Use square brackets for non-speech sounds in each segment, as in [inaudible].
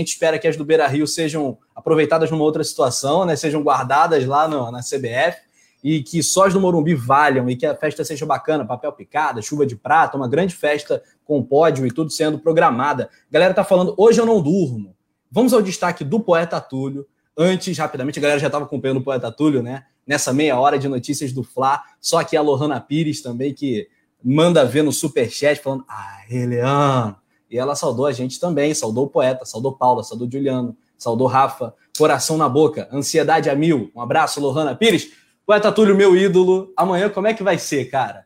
gente espera que as do Beira Rio sejam aproveitadas numa outra situação, né? Sejam guardadas lá no, na CBF e que só as do Morumbi valham e que a festa seja bacana, papel picada, chuva de prata, uma grande festa com pódio e tudo sendo programada. A galera tá falando, hoje eu não durmo. Vamos ao destaque do poeta Túlio. Antes, rapidamente, a galera já estava acompanhando o poeta Túlio, né? Nessa meia hora de notícias do Fla. Só que a Lohana Pires também, que manda ver no superchat, falando, ah, Leandro, e ela saudou a gente também, saudou o poeta, saudou Paula, saudou Juliano, saudou Rafa, coração na boca, ansiedade a mil. Um abraço, Lohana Pires. Poeta Túlio, meu ídolo. Amanhã como é que vai ser, cara?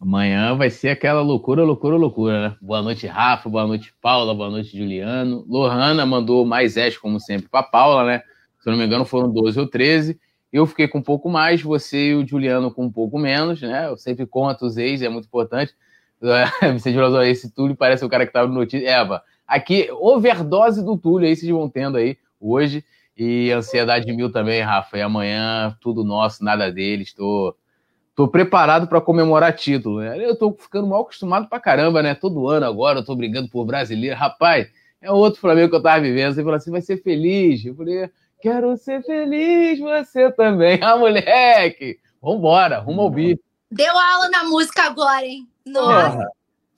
Amanhã vai ser aquela loucura, loucura, loucura, né? Boa noite, Rafa. Boa noite, Paula. Boa noite, Juliano. Lohana mandou mais S, como sempre, para Paula, né? Se eu não me engano, foram 12 ou 13. Eu fiquei com um pouco mais, você e o Juliano com um pouco menos, né? Eu sempre conto os ex, é muito importante. [laughs] Vicente Veloso, esse Túlio parece o cara que estava no notícia. Eva, aqui, overdose do Túlio aí, vocês vão tendo aí hoje. E ansiedade mil também, Rafa. E amanhã, tudo nosso, nada deles. Estou tô, tô preparado para comemorar título. Né? Eu tô ficando mal acostumado pra caramba, né? Todo ano agora eu tô brigando por brasileiro. Rapaz, é outro Flamengo que eu tava vivendo. Você falou assim, vai ser feliz. Eu falei, quero ser feliz, você também. [laughs] Ah, moleque! Vambora, rumo ao bi. Deu aula na música agora, hein? Nossa.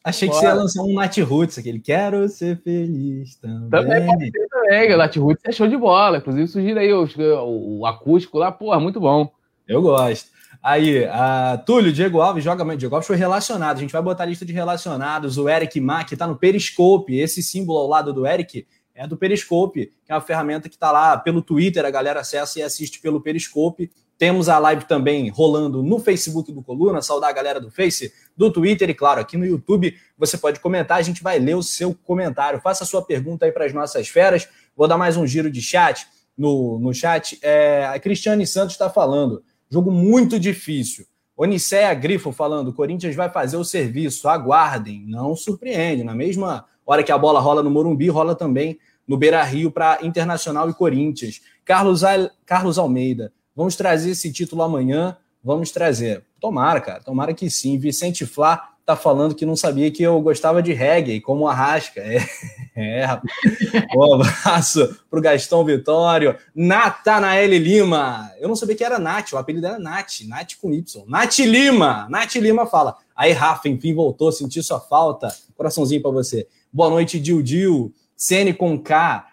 Achei que você ia lançar um Nat Roots, aquele quero ser feliz também. Também pode ser também, o Nat Roots é show de bola. Inclusive, sugira aí o, o, o, acústico lá, porra, muito bom. Eu gosto. Aí, a Túlio, Diego Alves joga. Diego Alves foi relacionado. A gente vai botar a lista de relacionados. O Eric Mack tá no Periscope. Esse símbolo ao lado do Eric é do Periscope, que é uma ferramenta que está lá pelo Twitter, a galera acessa e assiste pelo Periscope. Temos a live também rolando no Facebook do Coluna, saudar a galera do Face, do Twitter e, claro, aqui no YouTube você pode comentar, a gente vai ler o seu comentário. Faça a sua pergunta aí para as nossas feras. Vou dar mais um giro de chat no, no chat. É, a Cristiane Santos está falando, jogo muito difícil. Oniceia Grifo falando, Corinthians vai fazer o serviço, aguardem, não surpreende. Na mesma hora que a bola rola no Morumbi, rola também no Beira Rio para Internacional e Corinthians. Carlos, Al... Carlos Almeida, Vamos trazer esse título amanhã? Vamos trazer. Tomara, cara. Tomara que sim. Vicente Flá tá falando que não sabia que eu gostava de reggae, como a Rasca. É, [laughs] é rapaz. [laughs] Um abraço pro Gastão Vitório. Natanael Lima. Eu não sabia que era Nath, o apelido era Nath, Nath com Y. Nath Lima. Nath Lima fala. Aí, Rafa, enfim, voltou, senti sua falta. Coraçãozinho para você. Boa noite, Dil Dil. Sene com K.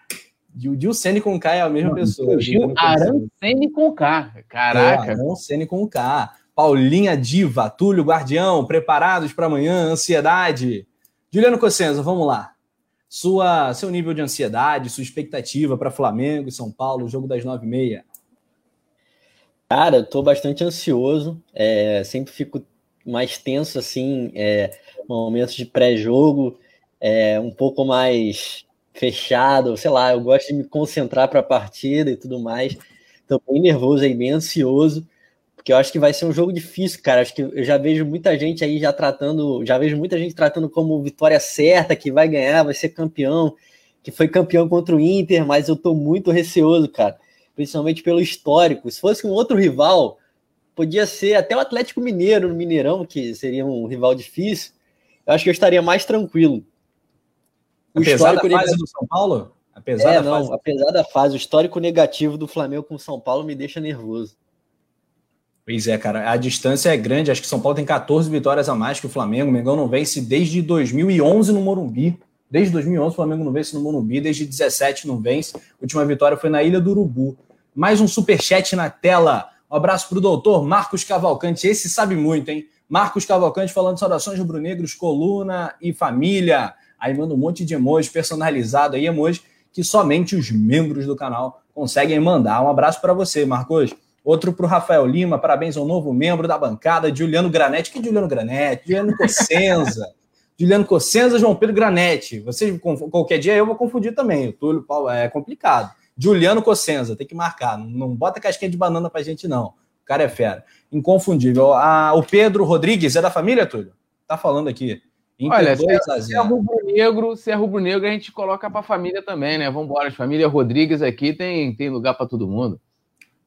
Gil Sene com K é a mesma pessoa. Gil Sene com K. Caraca. É, Sene com K. Paulinha Diva, Túlio Guardião, preparados para amanhã, ansiedade. Juliano Cossenza, vamos lá. Sua, seu nível de ansiedade, sua expectativa para Flamengo e São Paulo, jogo das nove e meia. Cara, eu tô bastante ansioso. É, sempre fico mais tenso assim, é, momentos de pré-jogo, é, um pouco mais fechado, sei lá, eu gosto de me concentrar para a partida e tudo mais. Estou bem nervoso aí, bem ansioso, porque eu acho que vai ser um jogo difícil, cara. Acho que eu já vejo muita gente aí já tratando, já vejo muita gente tratando como vitória certa, que vai ganhar, vai ser campeão, que foi campeão contra o Inter, mas eu estou muito receoso, cara, principalmente pelo histórico. Se fosse um outro rival, podia ser até o Atlético Mineiro no Mineirão, que seria um rival difícil. Eu acho que eu estaria mais tranquilo. O apesar da fase do São Paulo? Apesar, é, da não, fase... apesar da fase, o histórico negativo do Flamengo com o São Paulo me deixa nervoso. Pois é, cara, a distância é grande. Acho que São Paulo tem 14 vitórias a mais que o Flamengo. O Mengão não vence desde 2011 no Morumbi. Desde 2011 o Flamengo não vence no Morumbi, desde 17 não vence. A última vitória foi na Ilha do Urubu. Mais um super chat na tela. Um abraço para o doutor Marcos Cavalcante. Esse sabe muito, hein? Marcos Cavalcante falando saudações rubro-negros, coluna e família. Aí manda um monte de emoji personalizado aí, emoji que somente os membros do canal conseguem mandar. Um abraço para você, Marcos. Outro para o Rafael Lima, parabéns ao novo membro da bancada, Juliano Granete. Que Juliano Granete? Juliano Cossenza. [laughs] Juliano Cossenza, João Pedro Granete. Vocês, qualquer dia eu vou confundir também. O Túlio Paulo é complicado. Juliano Cossenza, tem que marcar. Não bota casquinha de banana pra gente, não. O cara é fera. Inconfundível. Ah, o Pedro Rodrigues é da família, Túlio? Tá falando aqui. Inter Olha, se é, se é rubro-negro, se é rubro-negro, a gente coloca para a família também, né? Vamos embora, família Rodrigues aqui tem, tem lugar para todo mundo.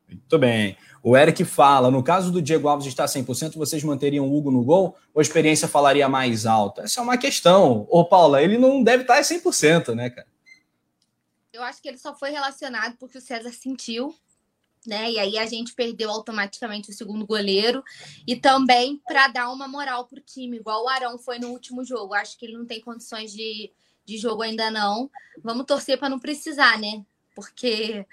Muito bem. O Eric fala, no caso do Diego Alves estar 100%, vocês manteriam o Hugo no gol ou a experiência falaria mais alta? Essa é uma questão. Ô, Paula, ele não deve estar 100%, né, cara? Eu acho que ele só foi relacionado porque o César sentiu, né? E aí a gente perdeu automaticamente o segundo goleiro e também para dar uma moral pro time, igual o Arão foi no último jogo. Acho que ele não tem condições de, de jogo ainda não. Vamos torcer para não precisar, né? Porque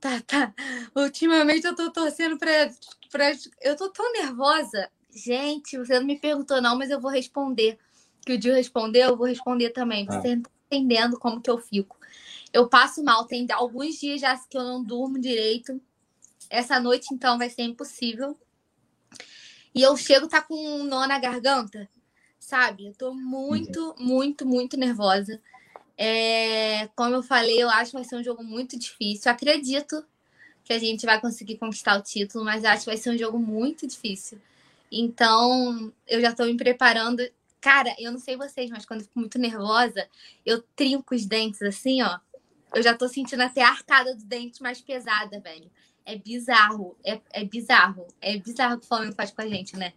tá, tá. Ultimamente eu tô torcendo para pra... eu tô tão nervosa. Gente, você não me perguntou não, mas eu vou responder. Que o Dio respondeu, eu vou responder também. Você ah. tá entendendo como que eu fico. Eu passo mal, tem alguns dias já que eu não durmo direito essa noite, então, vai ser impossível. E eu chego tá com um nó na garganta, sabe? Eu tô muito, muito, muito nervosa. É, como eu falei, eu acho que vai ser um jogo muito difícil. acredito que a gente vai conseguir conquistar o título, mas acho que vai ser um jogo muito difícil. Então, eu já tô me preparando. Cara, eu não sei vocês, mas quando eu fico muito nervosa, eu trinco os dentes assim, ó. Eu já tô sentindo até a arcada do dente mais pesada, velho. É bizarro. É, é bizarro. É bizarro o que o Flamengo faz com a gente, né?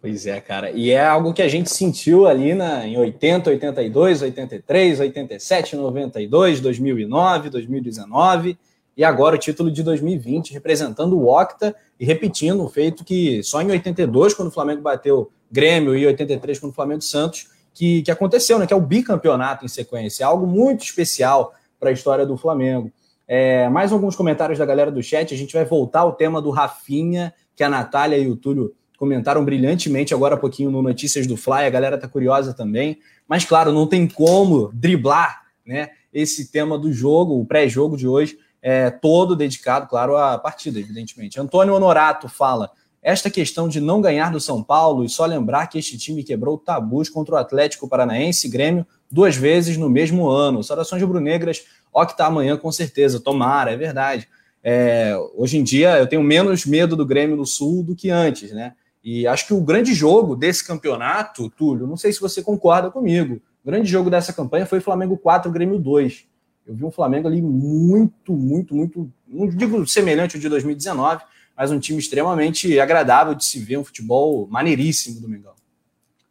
Pois é, cara. E é algo que a gente sentiu ali na, em 80, 82, 83, 87, 92, 2009, 2019 e agora o título de 2020 representando o Octa e repetindo o feito que só em 82, quando o Flamengo bateu Grêmio, e 83, quando o Flamengo Santos, que, que aconteceu, né? Que é o bicampeonato em sequência. É algo muito especial para a história do Flamengo. É, mais alguns comentários da galera do chat. A gente vai voltar ao tema do Rafinha, que a Natália e o Túlio comentaram brilhantemente agora há pouquinho no Notícias do Fly. A galera tá curiosa também. Mas, claro, não tem como driblar né, esse tema do jogo, o pré-jogo de hoje, é, todo dedicado, claro, à partida, evidentemente. Antônio Honorato fala. Esta questão de não ganhar do São Paulo e só lembrar que este time quebrou tabus contra o Atlético Paranaense e Grêmio duas vezes no mesmo ano. Saudações rubro-negras Ó, que tá amanhã com certeza, tomara, é verdade. É, hoje em dia eu tenho menos medo do Grêmio no Sul do que antes, né? E acho que o grande jogo desse campeonato, Túlio, não sei se você concorda comigo, o grande jogo dessa campanha foi Flamengo 4, Grêmio 2. Eu vi um Flamengo ali muito, muito, muito, não digo semelhante ao de 2019, mas um time extremamente agradável de se ver, um futebol maneiríssimo do Mengão.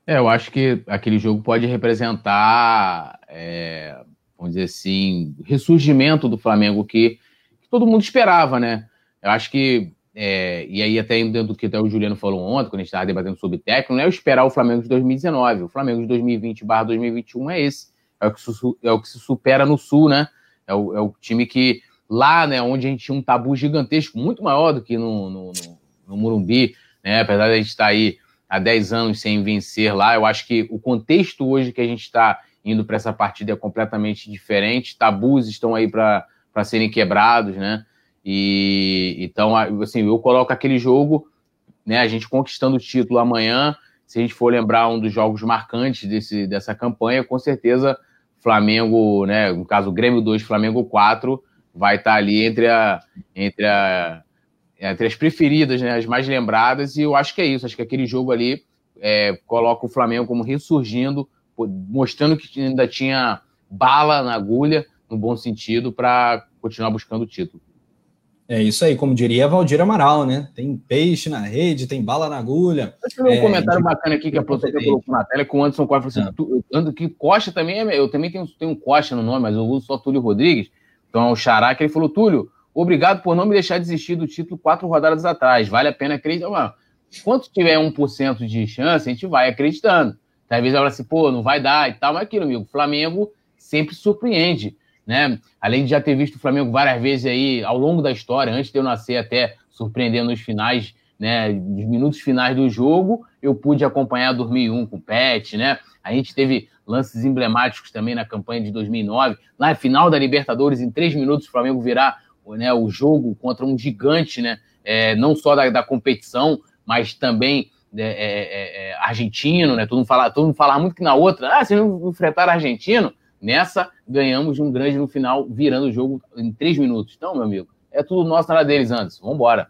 É, eu acho que aquele jogo pode representar é, vamos dizer assim, ressurgimento do Flamengo que, que todo mundo esperava, né? Eu acho que, é, e aí até dentro do que até o Juliano falou ontem, quando a gente estava debatendo sobre técnico, não é esperar o Flamengo de 2019. O Flamengo de 2020 barra 2021 é esse. É o, que é o que se supera no Sul, né? É o, é o time que lá, né, onde a gente tinha um tabu gigantesco, muito maior do que no, no, no, no Murumbi, né? Apesar de a gente estar tá aí há 10 anos sem vencer lá, eu acho que o contexto hoje que a gente está indo para essa partida é completamente diferente. Tabus estão aí para serem quebrados, né? E então, assim, eu coloco aquele jogo, né? A gente conquistando o título amanhã. Se a gente for lembrar um dos jogos marcantes desse, dessa campanha, com certeza Flamengo, né? No caso, Grêmio 2, Flamengo 4, vai estar tá ali entre, a, entre, a, entre as preferidas, né? As mais lembradas. E eu acho que é isso. Acho que aquele jogo ali é, coloca o Flamengo como ressurgindo mostrando que ainda tinha bala na agulha, no bom sentido, para continuar buscando o título. É isso aí, como diria Valdir Amaral, né? Tem peixe na rede, tem bala na agulha. Deixa eu ver um é, comentário bacana aqui que a produção colocou na tela com o Anderson Costa. Assim, ah. que Costa também é. Eu também tenho, tenho um Costa no nome, mas eu uso só Túlio Rodrigues. Então é o Xará que ele falou: Túlio, obrigado por não me deixar desistir do título quatro rodadas atrás. Vale a pena acreditar. Quanto tiver 1% de chance, a gente vai acreditando. Vezes ela assim, pô, não vai dar e tal, mas aquilo, amigo, o Flamengo sempre surpreende, né? Além de já ter visto o Flamengo várias vezes aí ao longo da história, antes de eu nascer até surpreendendo nos finais, né, nos minutos finais do jogo, eu pude acompanhar 2001 com o Pet, né? A gente teve lances emblemáticos também na campanha de 2009, na final da Libertadores, em três minutos o Flamengo virar né, o jogo contra um gigante, né? É, não só da, da competição, mas também é, é, é, é, argentino, né? Todo mundo, fala, todo mundo fala muito que na outra, ah, se não enfrentar argentino, nessa ganhamos um grande no final, virando o jogo em três minutos. Então, meu amigo, é tudo nosso na deles antes. Vamos embora.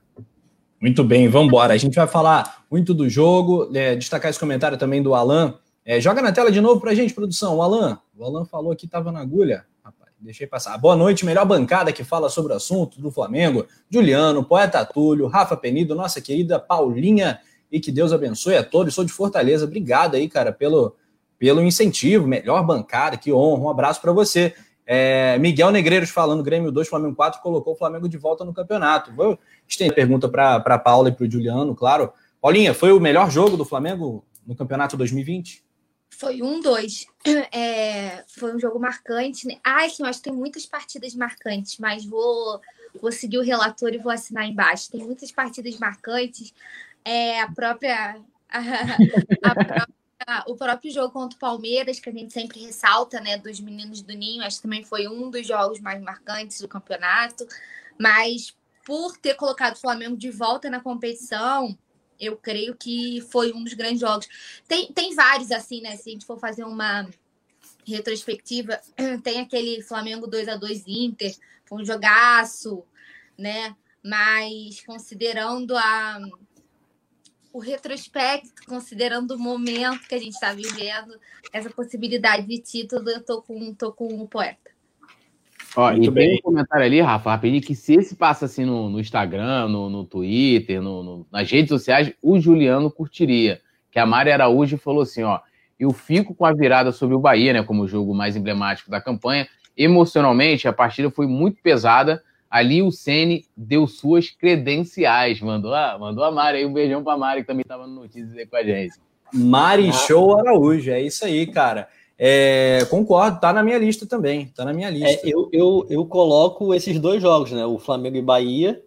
Muito bem, vamos embora. A gente vai falar muito do jogo, é, destacar esse comentário também do Alan. É, joga na tela de novo pra gente, produção. O Alan, o Alan falou que estava na agulha. Rapaz, deixei passar. Boa noite, melhor bancada que fala sobre o assunto do Flamengo. Juliano, Poeta Túlio, Rafa Penido, nossa querida Paulinha e que Deus abençoe a todos. Sou de Fortaleza. Obrigado aí, cara, pelo, pelo incentivo. Melhor bancada, que honra. Um abraço para você. É, Miguel Negreiros falando Grêmio 2, Flamengo 4, colocou o Flamengo de volta no campeonato. Vou estender a pergunta para Paula e para o Juliano, claro. Paulinha, foi o melhor jogo do Flamengo no campeonato 2020? Foi um, dois. [clears throat] É, foi um jogo marcante. Né? Ai, sim, eu acho que tem muitas partidas marcantes, mas vou, vou seguir o relator e vou assinar embaixo. Tem muitas partidas marcantes. É, a própria. [laughs] A, a própria o próprio jogo contra o Palmeiras, que a gente sempre ressalta, né, dos meninos do Ninho, acho que também foi um dos jogos mais marcantes do campeonato. Mas por ter colocado o Flamengo de volta na competição, eu creio que foi um dos grandes jogos. Tem, tem vários, assim, né? Se a gente for fazer uma retrospectiva, [clears throat] tem aquele Flamengo 2 a 2 Inter, foi um jogaço, né? Mas considerando a, o retrospecto, considerando o momento que a gente está vivendo, essa possibilidade de título, eu tô com, tô com o poeta. Ó, e bem. tem um comentário ali, Rafa, rapidinho, que se esse passa assim no, no Instagram, no, no Twitter, no, no, nas redes sociais, o Juliano curtiria. Que a Mari Araújo falou assim, ó, eu fico com a virada sobre o Bahia, né, como o jogo mais emblemático da campanha. Emocionalmente, a partida foi muito pesada, Ali o Ceni deu suas credenciais. Mandou a, mandou a Mari aí, um beijão pra Mari, que também estava no Notícias aí com a gente. Mari ah. Show Araújo, é isso aí, cara. É, concordo, tá na minha lista também. Tá na minha lista. É, eu, eu, eu coloco esses dois jogos, né? O Flamengo e Bahia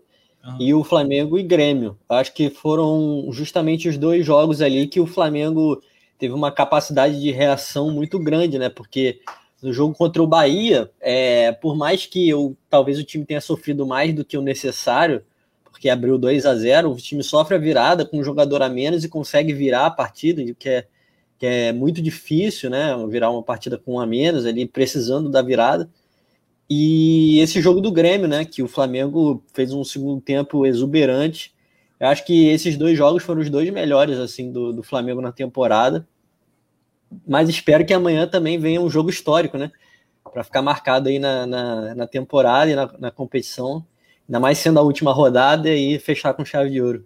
uhum. e o Flamengo e Grêmio. Acho que foram justamente os dois jogos ali que o Flamengo teve uma capacidade de reação muito grande, né? Porque no jogo contra o Bahia, é, por mais que eu talvez o time tenha sofrido mais do que o necessário, porque abriu 2 a 0 o time sofre a virada com um jogador a menos e consegue virar a partida, que é, que é muito difícil, né? Virar uma partida com um a menos, ali precisando da virada. E esse jogo do Grêmio, né? Que o Flamengo fez um segundo tempo exuberante. Eu acho que esses dois jogos foram os dois melhores assim do, do Flamengo na temporada mas espero que amanhã também venha um jogo histórico, né? Para ficar marcado aí na, na, na temporada e na, na, competição, ainda mais sendo a última rodada e fechar com chave de ouro.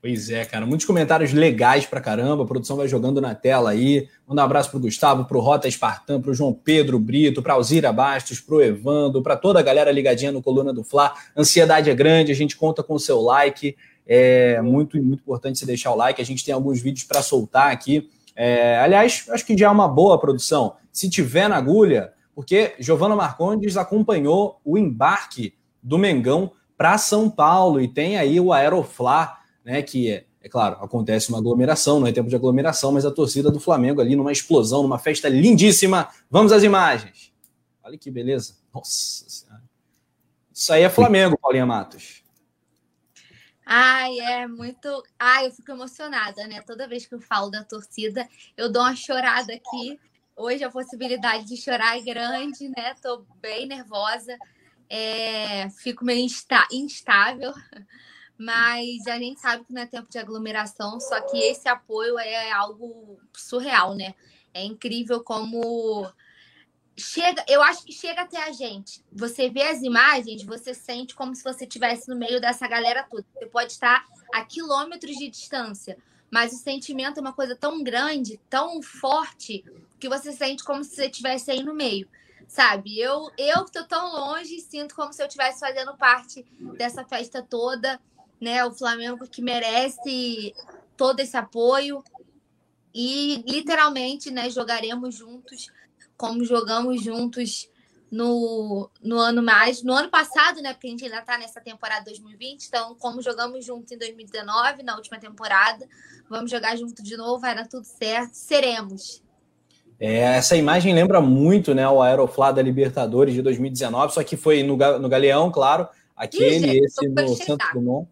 Pois é, cara, muitos comentários legais pra caramba, a produção vai jogando na tela aí. Manda um abraço pro Gustavo, pro Rota Espartano, pro João Pedro Brito, pra Alzira Bastos, pro Evando, pra toda a galera ligadinha no Coluna do Fla. Ansiedade é grande, a gente conta com o seu like. É muito, muito importante você deixar o like. A gente tem alguns vídeos para soltar aqui. É, aliás, acho que já é uma boa produção. Se tiver na agulha, porque Giovanna Marcondes acompanhou o embarque do Mengão para São Paulo e tem aí o Aeroflá, né? Que é, é claro, acontece uma aglomeração, não é tempo de aglomeração, mas a torcida do Flamengo ali numa explosão, numa festa lindíssima. Vamos às imagens. Olha que beleza. Nossa Senhora. Isso aí é Flamengo, Paulinha Matos. Ai, é muito. Ai, eu fico emocionada, né? Toda vez que eu falo da torcida, eu dou uma chorada aqui. Hoje a possibilidade de chorar é grande, né? Tô bem nervosa. É... Fico meio insta... instável, [laughs] mas a gente sabe que não é tempo de aglomeração, só que esse apoio é algo surreal, né? É incrível como chega, eu acho que chega até a gente. Você vê as imagens, você sente como se você estivesse no meio dessa galera toda. Você pode estar a quilômetros de distância, mas o sentimento é uma coisa tão grande, tão forte, que você sente como se você estivesse aí no meio. Sabe? Eu eu tô tão longe e sinto como se eu estivesse fazendo parte dessa festa toda, né? O Flamengo que merece todo esse apoio e literalmente, né, jogaremos juntos como jogamos juntos no, no ano mais, no ano passado, né? Porque a gente ainda está nessa temporada 2020, então, como jogamos junto em 2019, na última temporada, vamos jogar junto de novo, vai dar tudo certo, seremos. É, essa imagem lembra muito né, o Aeroflá da Libertadores de 2019, só que foi no, no Galeão, claro, aquele, Ih, esse no Santo Dumont.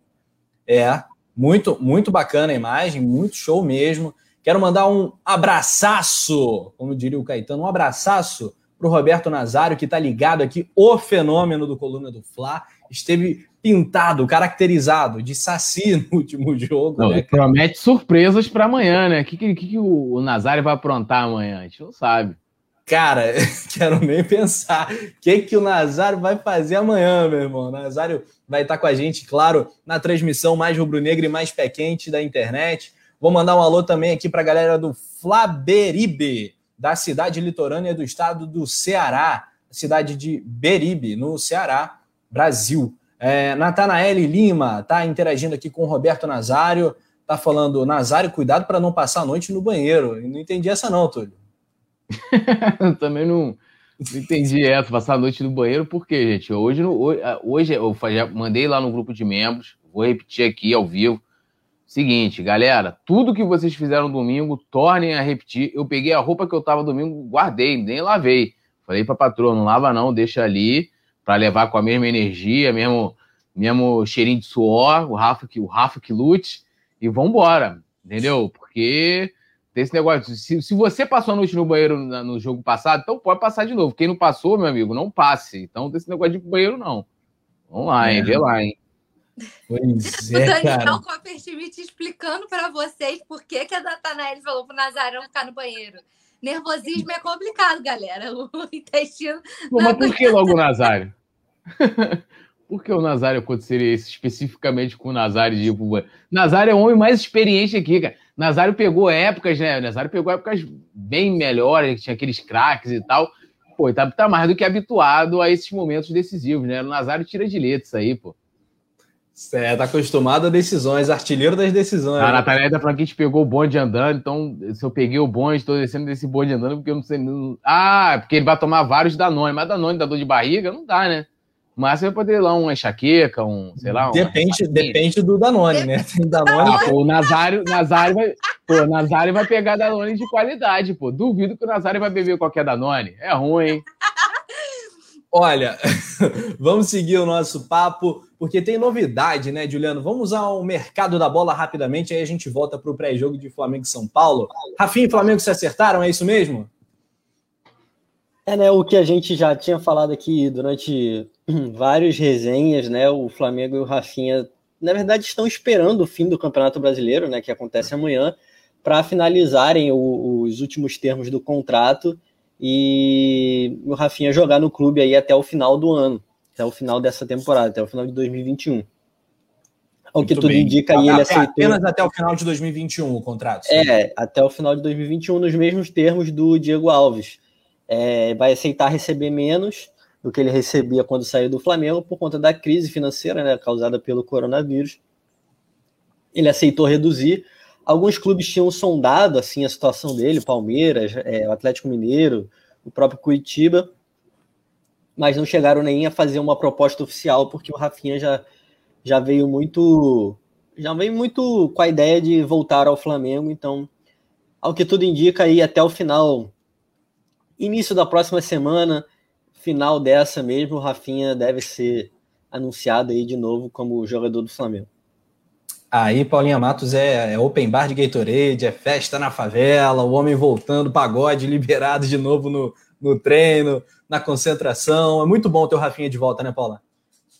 É, muito, muito bacana a imagem, muito show mesmo. Quero mandar um abraçaço, como diria o Caetano, um abraçaço para o Roberto Nazário, que está ligado aqui, o fenômeno do Coluna do Fla. Esteve pintado, caracterizado de saci [laughs] no último jogo. Não, né, promete surpresas para amanhã, né? O que, que, que o Nazário vai aprontar amanhã? A gente não sabe. Cara, [laughs] quero nem pensar. O que, que o Nazário vai fazer amanhã, meu irmão? O Nazário vai estar com a gente, claro, na transmissão mais rubro-negra e mais pé quente da internet. Vou mandar um alô também aqui para a galera do Flaberibe, da cidade litorânea do estado do Ceará. cidade de Beribe, no Ceará, Brasil. É, Natanael Lima está interagindo aqui com o Roberto Nazário, está falando, Nazário, cuidado para não passar a noite no banheiro. Eu não entendi essa não, Túlio. [laughs] Também não, não, entendi essa, passar a noite no banheiro, por quê, gente? Hoje, hoje, hoje eu já mandei lá no grupo de membros, vou repetir aqui ao vivo. Seguinte, galera, tudo que vocês fizeram domingo, tornem a repetir. Eu peguei a roupa que eu tava domingo, guardei, nem lavei. Falei pra patroa, não lava não, deixa ali, para levar com a mesma energia, mesmo, mesmo cheirinho de suor, o Rafa que, o Rafa que lute, e vambora, entendeu? Porque tem esse negócio, se, se você passou a noite no banheiro no, no jogo passado, então pode passar de novo. Quem não passou, meu amigo, não passe. Então tem esse negócio de banheiro, não. Vamos lá, hein? É. Vê lá, hein? Pois é, o Daniel Copperschmidt explicando para vocês por que, que a Natanael falou pro Nazarão ficar no banheiro. Nervosismo é complicado, galera. [laughs] O intestino. Pô, mas por que logo o Nazário? [laughs] por que o Nazário aconteceria isso especificamente com o Nazário de ir pro banheiro? Nazário é o homem mais experiente aqui, cara. Nazário pegou épocas, né? O Nazário pegou épocas bem melhores, que tinha aqueles craques e tal. Pô, tá, tá mais do que habituado a esses momentos decisivos, né? O Nazário tira de letra isso aí, pô. É, tá acostumado a decisões, artilheiro das decisões. A né? Natália tá falando que a gente pegou o bonde andando, então se eu peguei o bonde, estou descendo desse bonde andando, porque eu não sei. Não... Ah, porque ele vai tomar vários Danone, mas Danone dá dor de barriga? Não dá, né? Mas você vai poder ir lá uma enxaqueca, um, sei lá. Depende, depende do Danone, né? Tem Danone. Ah, pô, o Nazário, Nazário vai. Pô, o Nazário vai pegar Danone de qualidade, pô. Duvido que o Nazário vai beber qualquer Danone. É ruim, hein? Olha, [laughs] vamos seguir o nosso papo, porque tem novidade, né, Juliano? Vamos ao mercado da bola rapidamente, aí a gente volta para o pré-jogo de Flamengo e São Paulo. Rafinha e Flamengo se acertaram, é isso mesmo? É, né, o que a gente já tinha falado aqui durante [clears throat] várias resenhas, né, o Flamengo e o Rafinha, na verdade, estão esperando o fim do Campeonato Brasileiro, né, que acontece amanhã, para finalizarem o, os últimos termos do contrato e o Rafinha jogar no clube aí até o final do ano, até o final dessa temporada, até o final de 2021. O que tudo bem. indica aí, ele aceitou. Apenas até o final de 2021 o contrato. Sim. É, até o final de 2021, nos mesmos termos do Diego Alves. É, vai aceitar receber menos do que ele recebia quando saiu do Flamengo por conta da crise financeira né, causada pelo coronavírus. Ele aceitou reduzir, Alguns clubes tinham sondado assim a situação dele, Palmeiras, é, o Atlético Mineiro, o próprio Curitiba, mas não chegaram nem a fazer uma proposta oficial, porque o Rafinha já, já veio muito já veio muito com a ideia de voltar ao Flamengo, então, ao que tudo indica aí até o final, início da próxima semana, final dessa mesmo, o Rafinha deve ser anunciado aí de novo como jogador do Flamengo. Aí, Paulinha Matos é, é, open bar de Gatorade, é festa na favela, o homem voltando, pagode liberado de novo no, no treino, na concentração. É muito bom ter o Rafinha de volta, né, Paula?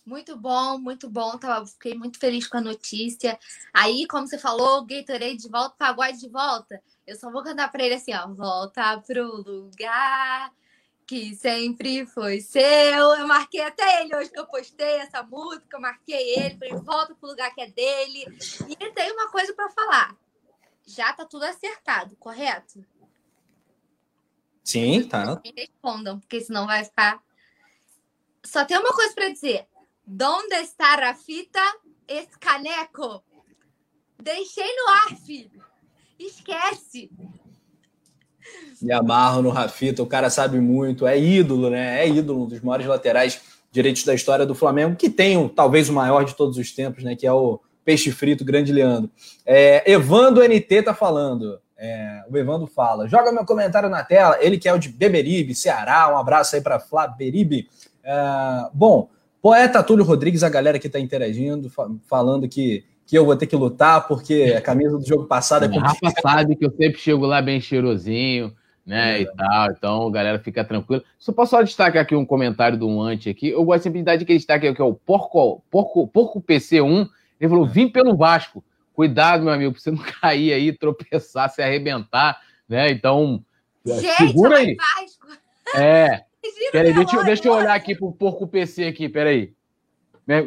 Muito bom, muito bom. Tava, fiquei muito feliz com a notícia. Aí, como você falou, Gatorade de volta, pagode de volta. Eu só vou cantar para ele assim, ó. Volta pro lugar que sempre foi seu. Eu marquei até ele hoje que eu postei essa música, eu marquei ele, falei, volta pro lugar que é dele. E tem uma coisa para falar. Já tá tudo acertado, correto? Sim, tá. Me respondam, porque senão vai ficar. Só tem uma coisa para dizer. Onde está a fita? Esse caneco? Deixei no ar, filho. Esquece. Me amarro no Rafita, o cara sabe muito, é ídolo, né? É ídolo, um dos maiores laterais direitos da história do Flamengo, que tem um, talvez o maior de todos os tempos, né? Que é o Peixe Frito, Grande Leandro. É, Evando NT tá falando. É, o Evando fala: joga meu comentário na tela. Ele que é o de Beberibe, Ceará. Um abraço aí para Flá Beribe. É, bom, poeta Túlio Rodrigues, a galera que está interagindo, falando que que eu vou ter que lutar porque a camisa do jogo passado é complicada. Rafa sabe que eu sempre chego lá bem cheirosinho, né, é. e tal, então galera fica tranquila. Só posso só destacar aqui um comentário do Ante aqui, eu gosto sempre de dar aquele destaque que é o Porco, Porco, Porco PC1, ele falou, vim pelo Vasco, cuidado, meu amigo, pra você não [laughs] cair aí, tropeçar, se arrebentar, né, então, Gente, segura aí. Vasco. É, [laughs] peraí, deixa, deixa eu olhar aqui pro Porco PC aqui, peraí.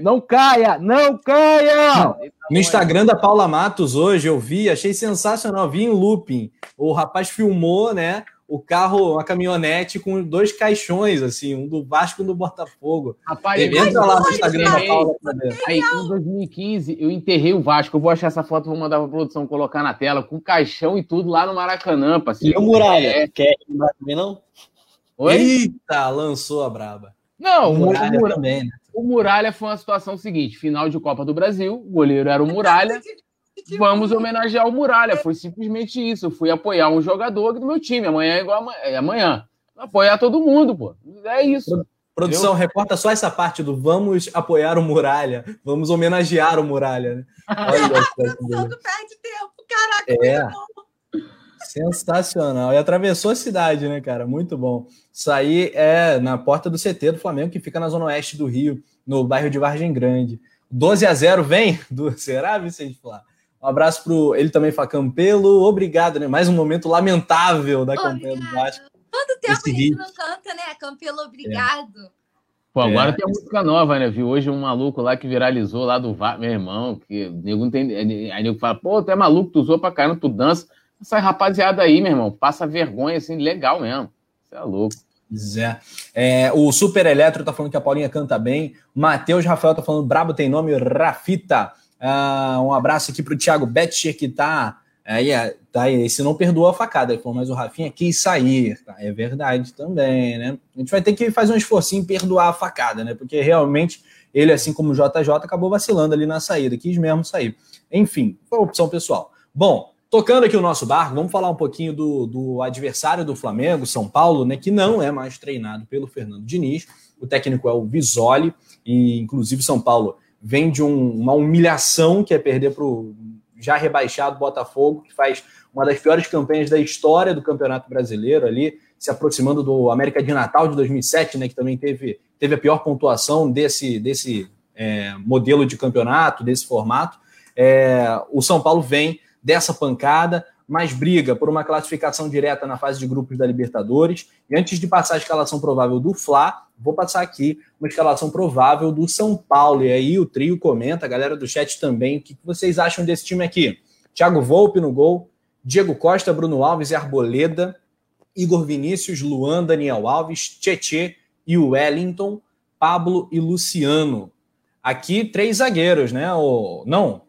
Não caia, não caia! No Instagram da Paula Matos hoje eu vi, achei sensacional, vi em looping. O rapaz filmou, né? o carro, uma caminhonete com dois caixões, assim, um do Vasco e um do Botafogo. Rapaz, entra lá no Instagram da Paula pra ver. Aí, em 2015, eu enterrei o Vasco. Eu vou achar essa foto, vou mandar pra produção colocar na tela, com caixão e tudo lá no Maracanã, parceiro. E o Muralha? É... Quer também não? Oi? Eita, lançou a braba. Não, o Muralha, o Muralha também, né? O Muralha foi uma situação seguinte: final de Copa do Brasil, o goleiro era o Muralha. Vamos homenagear o Muralha. Foi simplesmente isso. Eu fui apoiar um jogador do meu time. Amanhã é igual é amanhã. Apoiar todo mundo, pô. É isso. Produção, Entendeu? recorta só essa parte do vamos apoiar o Muralha, vamos homenagear o Muralha. Né? [laughs] Olha, a produção perde tempo, caraca. É. Sensacional. E atravessou a cidade, né, cara? Muito bom. Isso aí é na porta do CT do Flamengo, que fica na zona oeste do Rio, no bairro de Vargem Grande. 12 a 0 vem? [laughs] Do... Será, Vicente Flá? Um abraço pro ele também fala Campelo. Obrigado, né? Mais um momento lamentável da campanha do Vasco. Quanto tempo Esse a gente não canta, né? Campelo, obrigado. É. Pô, agora é. tem uma música nova, né? Vi hoje um maluco lá que viralizou lá do VAR, meu irmão, que nego não tem. Aí nego fala, pô, tu é maluco, tu usou pra caramba, tu dança. Essa rapaziada aí, meu irmão, passa vergonha, assim, legal mesmo. Você é louco. Zé. É, o Super Eletro tá falando que a Paulinha canta bem. Matheus Rafael tá falando brabo tem nome, Rafita. Uh, um abraço aqui para o Thiago Betcher, que está aí, é, tá aí. Se não perdoou a facada, ele falou, mas o Rafinha quis sair. Tá? É verdade também, né? A gente vai ter que fazer um esforcinho em perdoar a facada, né? Porque realmente ele, assim como o JJ, acabou vacilando ali na saída, quis mesmo sair. Enfim, foi opção pessoal. Bom, tocando aqui o nosso barco, vamos falar um pouquinho do, do adversário do Flamengo, São Paulo, né? Que não é mais treinado pelo Fernando Diniz. O técnico é o Visoli, e inclusive São Paulo vem de um, uma humilhação que é perder para o já rebaixado Botafogo, que faz uma das piores campanhas da história do Campeonato Brasileiro ali, se aproximando do América de Natal de 2007, né, que também teve, teve a pior pontuação desse, desse é, modelo de campeonato, desse formato. É, o São Paulo vem dessa pancada, mas briga por uma classificação direta na fase de grupos da Libertadores. E antes de passar a escalação provável do Fla, vou passar aqui uma escalação provável do São Paulo. E aí o trio comenta, a galera do chat também, o que vocês acham desse time aqui? Thiago Volpe no gol, Diego Costa, Bruno Alves e Arboleda, Igor Vinícius, Luan, Daniel Alves, Tietê e Wellington, Pablo e Luciano. Aqui três zagueiros, né? O... Não,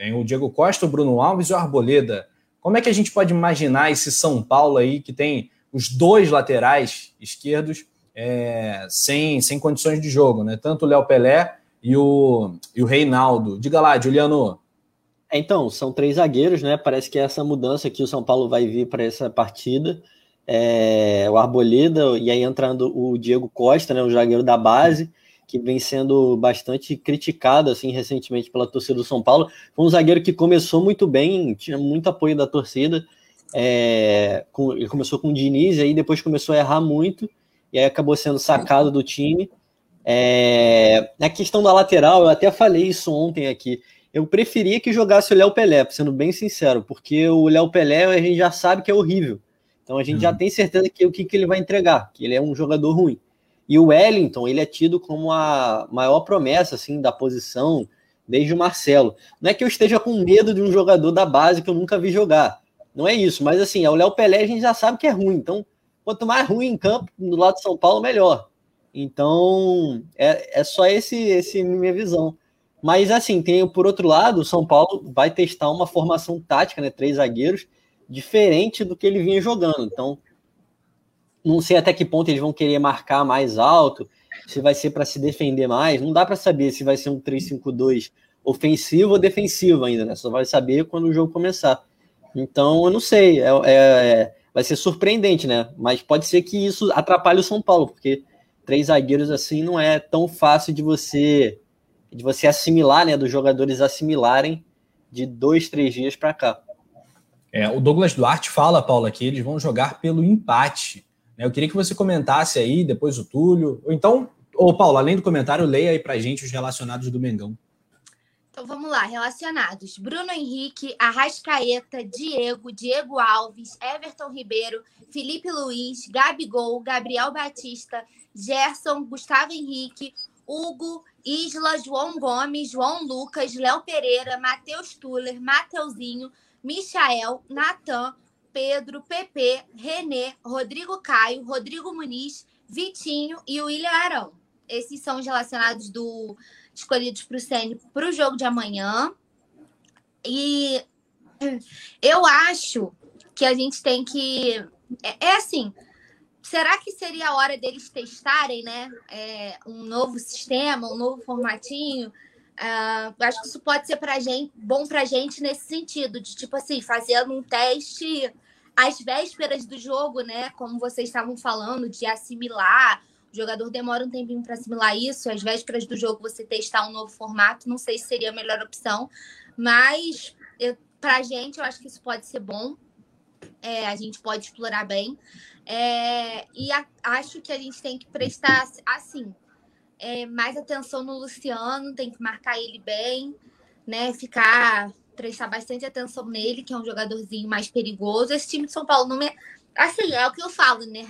tem o Diego Costa, o Bruno Alves e o Arboleda. Como é que a gente pode imaginar esse São Paulo aí que tem os dois laterais esquerdos é, sem, sem condições de jogo, né? Tanto o Léo Pelé e o, e o Reinaldo. Diga lá, Juliano. É, então, são três zagueiros, né? Parece que é essa mudança que o São Paulo vai vir para essa partida. É, o Arboleda, e aí entrando o Diego Costa, né? O zagueiro da base que vem sendo bastante criticado assim recentemente pela torcida do São Paulo. Foi um zagueiro que começou muito bem, tinha muito apoio da torcida. É, com, ele começou com o Diniz e aí depois começou a errar muito e aí acabou sendo sacado do time. É, na questão da lateral, eu até falei isso ontem aqui. Eu preferia que jogasse o Léo Pelé, sendo bem sincero, porque o Léo Pelé a gente já sabe que é horrível. Então a gente uhum. já tem certeza que o que, que ele vai entregar, que ele é um jogador ruim. E o Wellington, ele é tido como a maior promessa assim da posição desde o Marcelo. Não é que eu esteja com medo de um jogador da base que eu nunca vi jogar. Não é isso, mas assim, o Léo Pelé a gente já sabe que é ruim. Então, quanto mais ruim em campo do lado de São Paulo, melhor. Então, é, é só esse esse minha visão. Mas assim, tem por outro lado, o São Paulo vai testar uma formação tática, né, três zagueiros, diferente do que ele vinha jogando. Então, não sei até que ponto eles vão querer marcar mais alto, se vai ser para se defender mais. Não dá para saber se vai ser um 3-5-2 ofensivo ou defensivo ainda, né? Só vai saber quando o jogo começar. Então, eu não sei. É, é, vai ser surpreendente, né? Mas pode ser que isso atrapalhe o São Paulo, porque três zagueiros assim não é tão fácil de você de você assimilar, né? Dos jogadores assimilarem de dois, três dias para cá. É, o Douglas Duarte fala, Paulo, que eles vão jogar pelo empate. Né? Eu queria que você comentasse aí, depois o Túlio. Ou então, ô Paulo, além do comentário, leia aí pra gente os relacionados do Mengão. Então vamos lá, relacionados. Bruno Henrique, Arrascaeta, Diego, Diego Alves, Everton Ribeiro, Felipe Luiz, Gabigol, Gabriel Batista, Gerson, Gustavo Henrique, Hugo, Isla, João Gomes, João Lucas, Léo Pereira, Matheus Tuller, Mateuzinho, Michael, Natan, Pedro, PP, Renê, Rodrigo Caio, Rodrigo Muniz, Vitinho e o William Arão. Esses são os relacionados do escolhidos para o CN para o jogo de amanhã. E eu acho que a gente tem que. É, é assim. Será que seria a hora deles testarem, né? É, um novo sistema, um novo formatinho? Uh, acho que isso pode ser pra gente, bom para gente nesse sentido, de tipo assim, fazendo um teste às vésperas do jogo, né? Como vocês estavam falando, de assimilar. O jogador demora um tempinho para assimilar isso. Às vésperas do jogo, você testar um novo formato, não sei se seria a melhor opção, mas para a gente, eu acho que isso pode ser bom. É, a gente pode explorar bem. É, e a, acho que a gente tem que prestar, assim, é, mais atenção no Luciano, tem que marcar ele bem, né? Ficar, prestar bastante atenção nele, que é um jogadorzinho mais perigoso. Esse time de São Paulo não é. Assim, é o que eu falo, né?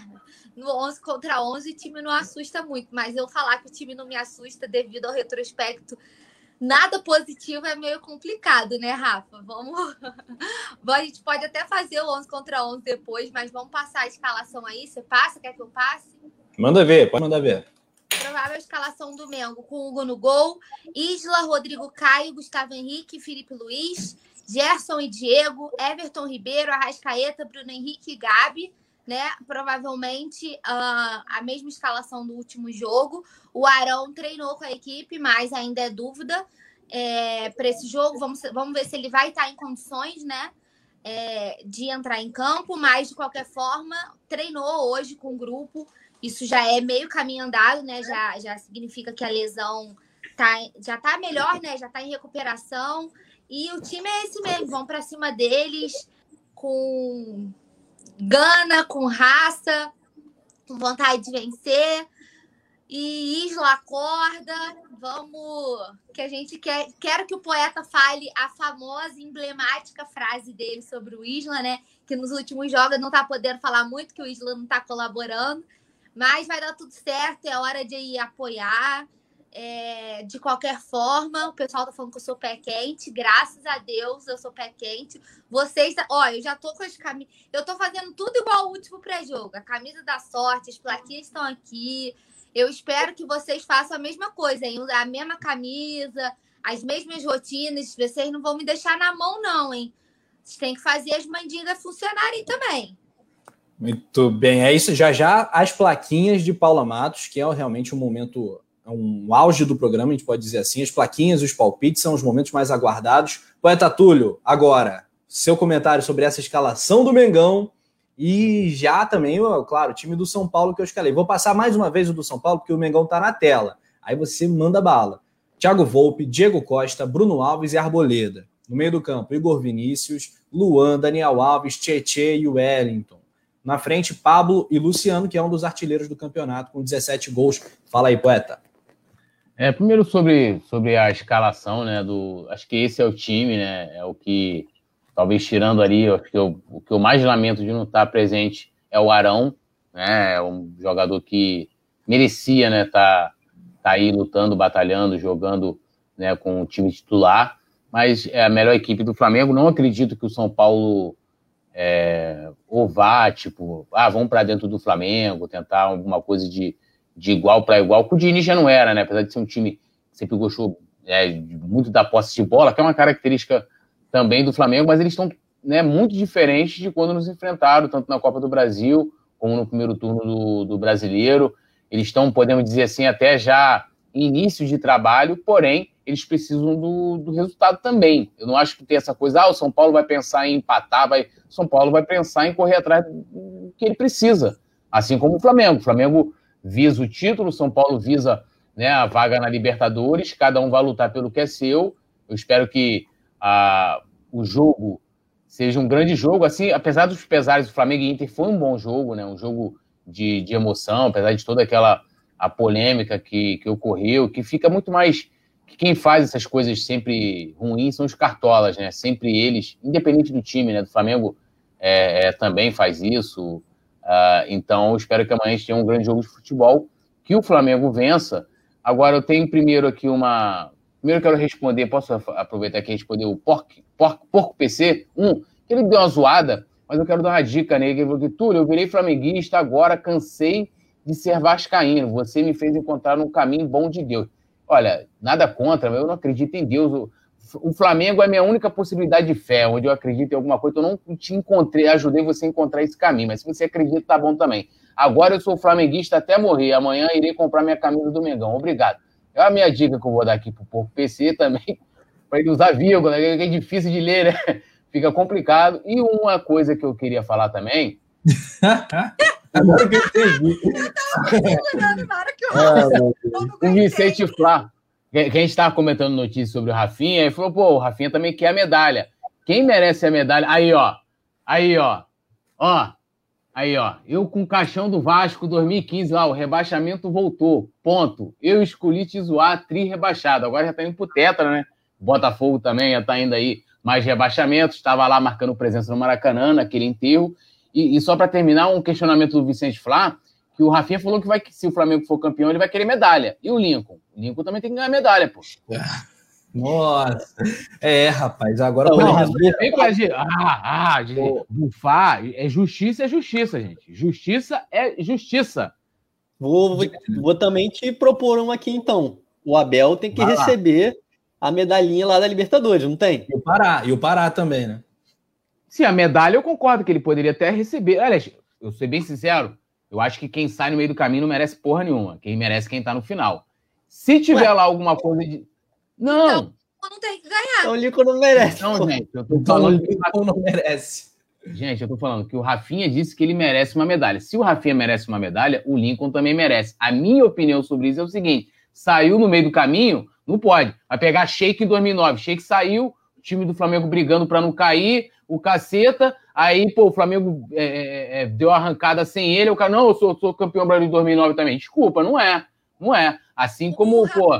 No 11 contra 11, o time não assusta muito, mas eu falar que o time não me assusta devido ao retrospecto nada positivo é meio complicado, né, Rafa? Vamos. [laughs] a gente pode até fazer o 11 contra 11 depois, mas vamos passar a escalação aí. Você passa? Quer que eu passe? Manda ver, pode mandar ver. Provável escalação do Mengo com Hugo no gol, Isla, Rodrigo Caio, Gustavo Henrique, Felipe Luiz, Gerson e Diego, Everton Ribeiro, Arrascaeta, Bruno Henrique e Gabi né? Provavelmente uh, a mesma escalação do último jogo. O Arão treinou com a equipe, mas ainda é dúvida é, para esse jogo. Vamos, vamos ver se ele vai estar em condições, né? É, de entrar em campo, mas de qualquer forma, treinou hoje com o grupo. Isso já é meio caminho andado, né? Já, já significa que a lesão tá, já tá melhor, né? Já tá em recuperação. E o time é esse mesmo, vão para cima deles com gana, com raça, com vontade de vencer. E Isla acorda, vamos. Que a gente quer. Quero que o poeta fale a famosa, emblemática frase dele sobre o Isla, né? Que nos últimos jogos não tá podendo falar muito, que o Isla não tá colaborando. Mas vai dar tudo certo, é hora de apoiar. É, de qualquer forma, o pessoal tá falando que eu sou pé quente. Graças a Deus, eu sou pé quente. Vocês, ó, eu já tô com as camisas. Eu tô fazendo tudo igual ao último pré-jogo. A camisa da sorte, as plaquinhas estão aqui. Eu espero que vocês façam a mesma coisa, hein? A mesma camisa, as mesmas rotinas. Vocês não vão me deixar na mão, não, hein? Vocês têm que fazer as mandingas funcionarem também. Muito bem, é isso. Já já as plaquinhas de Paula Matos, que é realmente um momento um auge do programa, a gente pode dizer assim. As plaquinhas, os palpites são os momentos mais aguardados. Poeta Túlio, agora, seu comentário sobre essa escalação do Mengão e já também, claro, o time do São Paulo que eu escalei. Vou passar mais uma vez o do São Paulo, porque o Mengão tá na tela. Aí você manda bala. Thiago Volpe, Diego Costa, Bruno Alves e Arboleda. No meio do campo, Igor Vinícius, Luan, Daniel Alves, Tietê e Wellington. Na frente, Pablo e Luciano, que é um dos artilheiros do campeonato, com 17 gols. Fala aí, poeta. É, primeiro sobre, sobre a escalação, né? Do, acho que esse é o time, né? É o que, talvez tirando ali, acho que eu, o que eu mais lamento de não estar presente é o Arão, né? É um jogador que merecia, né? Tá, tá aí lutando, batalhando, jogando né, com o time titular, mas é a melhor equipe do Flamengo. Não acredito que o São Paulo é, ou vá, tipo, ah, vamos para dentro do Flamengo, tentar alguma coisa de de igual para igual, que o Diniz já não era, né? Apesar de ser um time que sempre gostou é, muito da posse de bola, que é uma característica também do Flamengo, mas eles estão né, muito diferentes de quando nos enfrentaram, tanto na Copa do Brasil como no primeiro turno do, do Brasileiro. Eles estão, podemos dizer assim, até já início de trabalho, porém, eles precisam do, do resultado também. Eu não acho que tem essa coisa, ah, o São Paulo vai pensar em empatar, vai... o São Paulo vai pensar em correr atrás do que ele precisa. Assim como o Flamengo. O Flamengo visa o título, São Paulo visa né, a vaga na Libertadores, cada um vai lutar pelo que é seu. Eu espero que a, o jogo seja um grande jogo, assim, apesar dos pesares do Flamengo e Inter, foi um bom jogo, né, um jogo de, de emoção, apesar de toda aquela a polêmica que, que ocorreu, que fica muito mais que quem faz essas coisas sempre ruins são os cartolas, né? Sempre eles, independente do time, né? Do Flamengo é, é, também faz isso. Uh, então, espero que amanhã a gente tenha um grande jogo de futebol, que o Flamengo vença. Agora, eu tenho primeiro aqui uma. Primeiro, eu quero responder, posso aproveitar aqui e responder o Porco, Porco, Porco PC? Um, que ele deu uma zoada mas eu quero dar uma dica nele. Ele falou Túlio, eu virei flamenguista, agora cansei de ser vascaíno. Você me fez encontrar um caminho bom de Deus. Olha, nada contra, eu não acredito em Deus. O Flamengo é a minha única possibilidade de fé, onde eu acredito em alguma coisa. Eu não te encontrei, ajudei você a encontrar esse caminho, mas se você acredita, tá bom também. Agora eu sou flamenguista até morrer. Amanhã irei comprar minha camisa do Mengão. Obrigado. É a minha dica que eu vou dar aqui pro povo PC também, [laughs] para ele usar vírgula, que é difícil de ler, né? [laughs] Fica complicado. E uma coisa que eu queria falar também. [laughs] Agora que eu o Vicente Flá, que a gente estava comentando notícias sobre o Rafinha, ele falou: pô, o Rafinha também quer a medalha. Quem merece a medalha? Aí, ó. Aí, ó. Ó. Aí, ó. Eu com o caixão do Vasco 2015, lá, o rebaixamento voltou. Ponto. Eu escolhi te zoar, tri rebaixado. Agora já tá indo pro Tetra, né? Botafogo também já tá indo aí mais rebaixamentos. Estava lá marcando presença no Maracanã, naquele enterro. E, e só para terminar, um questionamento do Vicente Flá, que o Rafinha falou que vai, se o Flamengo for campeão, ele vai querer medalha. E o Lincoln? O Lincoln também tem que ganhar medalha, pô. [laughs] Nossa. É, rapaz, agora não, não, vem com a de, ah, ah, de bufar, é justiça é justiça, gente. Justiça é justiça. Vou, vou, vou também te propor uma aqui, então. O Abel tem que vai receber lá. a medalhinha lá da Libertadores, não tem? E o Pará, e o Pará também, né? Sim, a medalha eu concordo que ele poderia até receber. Aliás, eu sou bem sincero, eu acho que quem sai no meio do caminho não merece porra nenhuma. Quem merece quem tá no final. Se tiver Ué? lá alguma coisa de. Não! Então, não tem que ganhar. Então o Lincoln não merece. Não, gente, eu tô então, falando. que o Lincoln não merece. Gente, eu tô falando que o Rafinha disse que ele merece uma medalha. Se o Rafinha merece uma medalha, o Lincoln também merece. A minha opinião sobre isso é o seguinte: saiu no meio do caminho, não pode. Vai pegar Sheik em 2009. Sheik saiu, o time do Flamengo brigando para não cair, o caceta, aí, pô, o Flamengo é, é, é deu arrancada sem ele, o cara, não, eu sou, sou campeão brasileiro de 2009 também. Desculpa, não é, não é. Assim como, pô,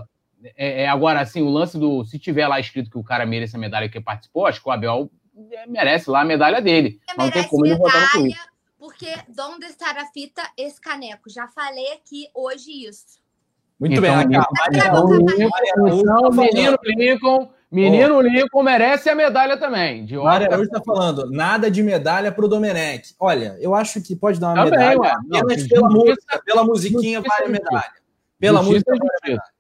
é, é, agora, assim, o lance do, se tiver lá escrito que o cara merece a medalha que participou, acho que o Abel é, merece lá a medalha dele. não tem como ele botar no. Porque onde está a fita, esse caneco? Já falei aqui hoje isso. Muito então, bem, Então, menino Lincoln Menino oh. Lincoln merece a medalha também. De Mário Araújo está falando, nada de medalha para o Domenech. Olha, eu acho que pode dar uma também, medalha. Ué. Não, pela, justiça, música, pela musiquinha vale a medalha. Pela justiça, música vale medalha.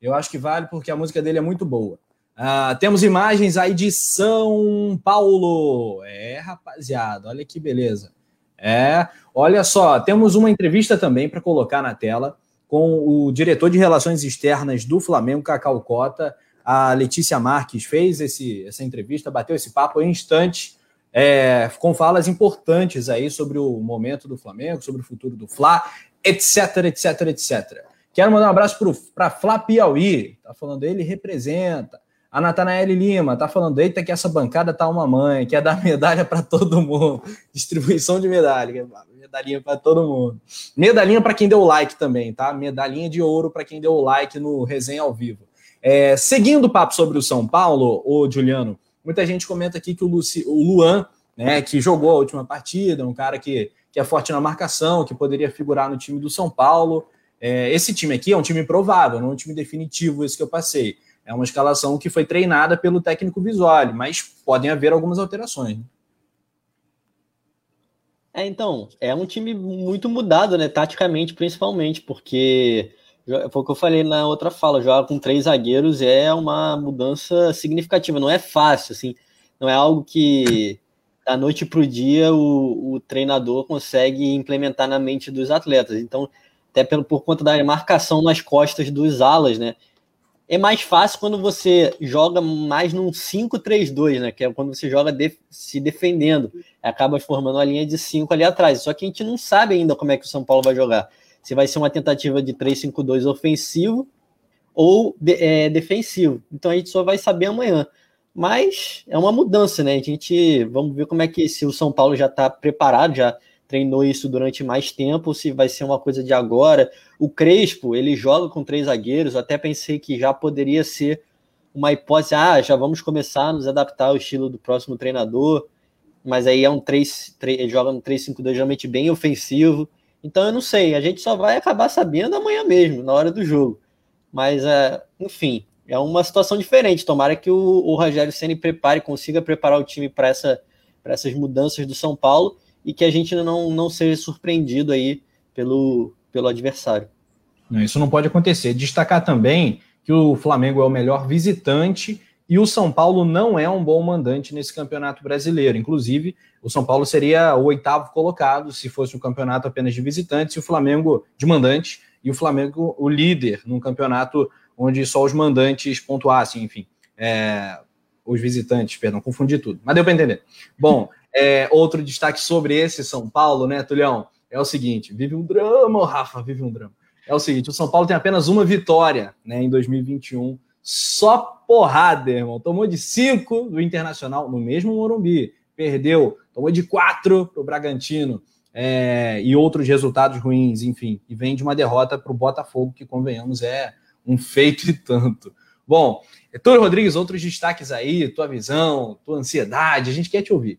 Eu acho que vale porque a música dele é muito boa. Uh, temos imagens aí de São Paulo. É, rapaziada, olha que beleza. É, olha só, temos uma entrevista também para colocar na tela com o diretor de Relações Externas do Flamengo, Cacau Cota. A Letícia Marques fez esse, essa entrevista, bateu esse papo em instantes, é, com falas importantes aí sobre o momento do Flamengo, sobre o futuro do Fla, etc, etc, etc. Quero mandar um abraço para Fla Piauí, tá falando ele representa. A Natanael Lima tá falando, eita, que essa bancada tá uma mãe, quer dar medalha para todo mundo. [laughs] Distribuição de medalha, medalhinha para todo mundo. Medalhinha para quem deu like também, tá? Medalhinha de ouro para quem deu like no resenha ao vivo. É, seguindo o papo sobre o São Paulo, o Juliano, muita gente comenta aqui que o, Luci, o Luan, né, que jogou a última partida, um cara que, que é forte na marcação, que poderia figurar no time do São Paulo. É, esse time aqui é um time provável, não é um time definitivo, esse que eu passei. É uma escalação que foi treinada pelo técnico Visual, mas podem haver algumas alterações. Né? É, então, é um time muito mudado, né? Taticamente, principalmente, porque foi o que eu falei na outra fala, jogar com três zagueiros é uma mudança significativa, não é fácil, assim, não é algo que da noite para o dia o, treinador consegue implementar na mente dos atletas. Então, até pelo, por conta da marcação nas costas dos alas, né? É mais fácil quando você joga mais num 5-3-2, né? Que é quando você joga de, se defendendo. Acaba formando uma linha de 5 ali atrás. Só que a gente não sabe ainda como é que o São Paulo vai jogar se vai ser uma tentativa de 3-5-2 ofensivo ou de, é, defensivo. Então a gente só vai saber amanhã. Mas é uma mudança, né? A gente vamos ver como é que se o São Paulo já está preparado, já treinou isso durante mais tempo, se vai ser uma coisa de agora. O Crespo, ele joga com três zagueiros, até pensei que já poderia ser uma hipótese, ah, já vamos começar a nos adaptar ao estilo do próximo treinador, mas aí é um 3, 3 ele joga no 3-5-2 geralmente bem ofensivo, então eu não sei, a gente só vai acabar sabendo amanhã mesmo, na hora do jogo. Mas, é, enfim, é uma situação diferente. Tomara que o, o Rogério Ceni prepare, consiga preparar o time para essa essas mudanças do São Paulo e que a gente não, não seja surpreendido aí pelo, pelo adversário. Não, isso não pode acontecer. Destacar também que o Flamengo é o melhor visitante e o São Paulo não é um bom mandante nesse campeonato brasileiro. Inclusive, o São Paulo seria o oitavo colocado se fosse um campeonato apenas de visitantes e o Flamengo de mandante e o Flamengo o líder num campeonato onde só os mandantes pontuassem, enfim. É, os visitantes, perdão, confundi tudo, mas deu para entender. Bom, é, outro destaque sobre esse São Paulo, né, Tulhão? É o seguinte: vive um drama, Rafa, vive um drama. É o seguinte: o São Paulo tem apenas uma vitória né, em 2021. Só porrada, irmão. Tomou de cinco do Internacional no mesmo Morumbi. Perdeu, tomou de quatro para o Bragantino. É, e outros resultados ruins, enfim. E vem de uma derrota para o Botafogo, que, convenhamos, é um feito e tanto. Bom, Túlio Rodrigues, outros destaques aí, tua visão, tua ansiedade, a gente quer te ouvir.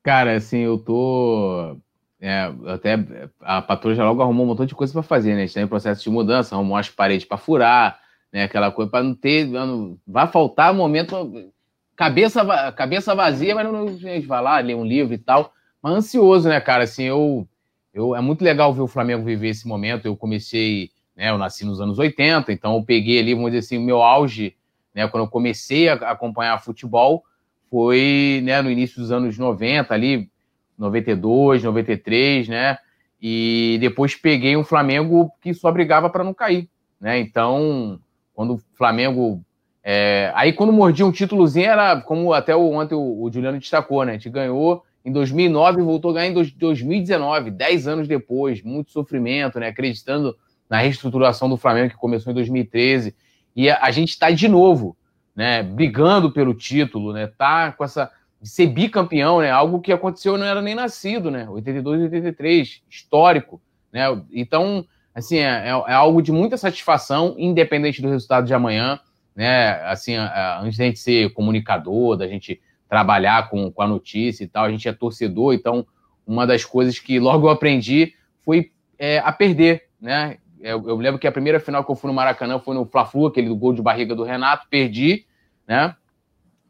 Cara, assim, eu tô. É, até a patrulha já logo arrumou um montão de coisa para fazer, né? A gente tá em processo de mudança, arrumou as paredes para furar, né? Aquela coisa para não ter. Não, vai faltar momento. Cabeça, cabeça vazia, mas não, gente vai lá, ler um livro e tal. Mas ansioso, né, cara? Assim, eu, eu. É muito legal ver o Flamengo viver esse momento. Eu comecei. Né, eu nasci nos anos 80, então eu peguei ali, vamos dizer assim, o meu auge, né, quando eu comecei a acompanhar futebol, foi né, no início dos anos 90, ali, 92, 93, né? E depois peguei um Flamengo que só brigava para não cair, né? Então, quando o Flamengo. É... Aí, quando mordia um títulozinho, era como até o, ontem o, o Juliano destacou, né? A gente ganhou em 2009 e voltou a ganhar em 2019, 10 anos depois, muito sofrimento, né? Acreditando na reestruturação do Flamengo que começou em 2013. E a, a gente está de novo né, brigando pelo título, né, tá com essa ser bicampeão, né, algo que aconteceu não era nem nascido, né, 82 e 83, histórico, né, então, assim, é, é, é, algo de muita satisfação, independente do resultado de amanhã, né, assim, antes da gente ser comunicador, da gente trabalhar com, com a notícia e tal, a gente é torcedor, então, uma das coisas que logo eu aprendi foi é, a perder, né, eu, eu, lembro que a primeira final que eu fui no Maracanã foi no Fla-Flu, aquele do gol de barriga do Renato, perdi, né?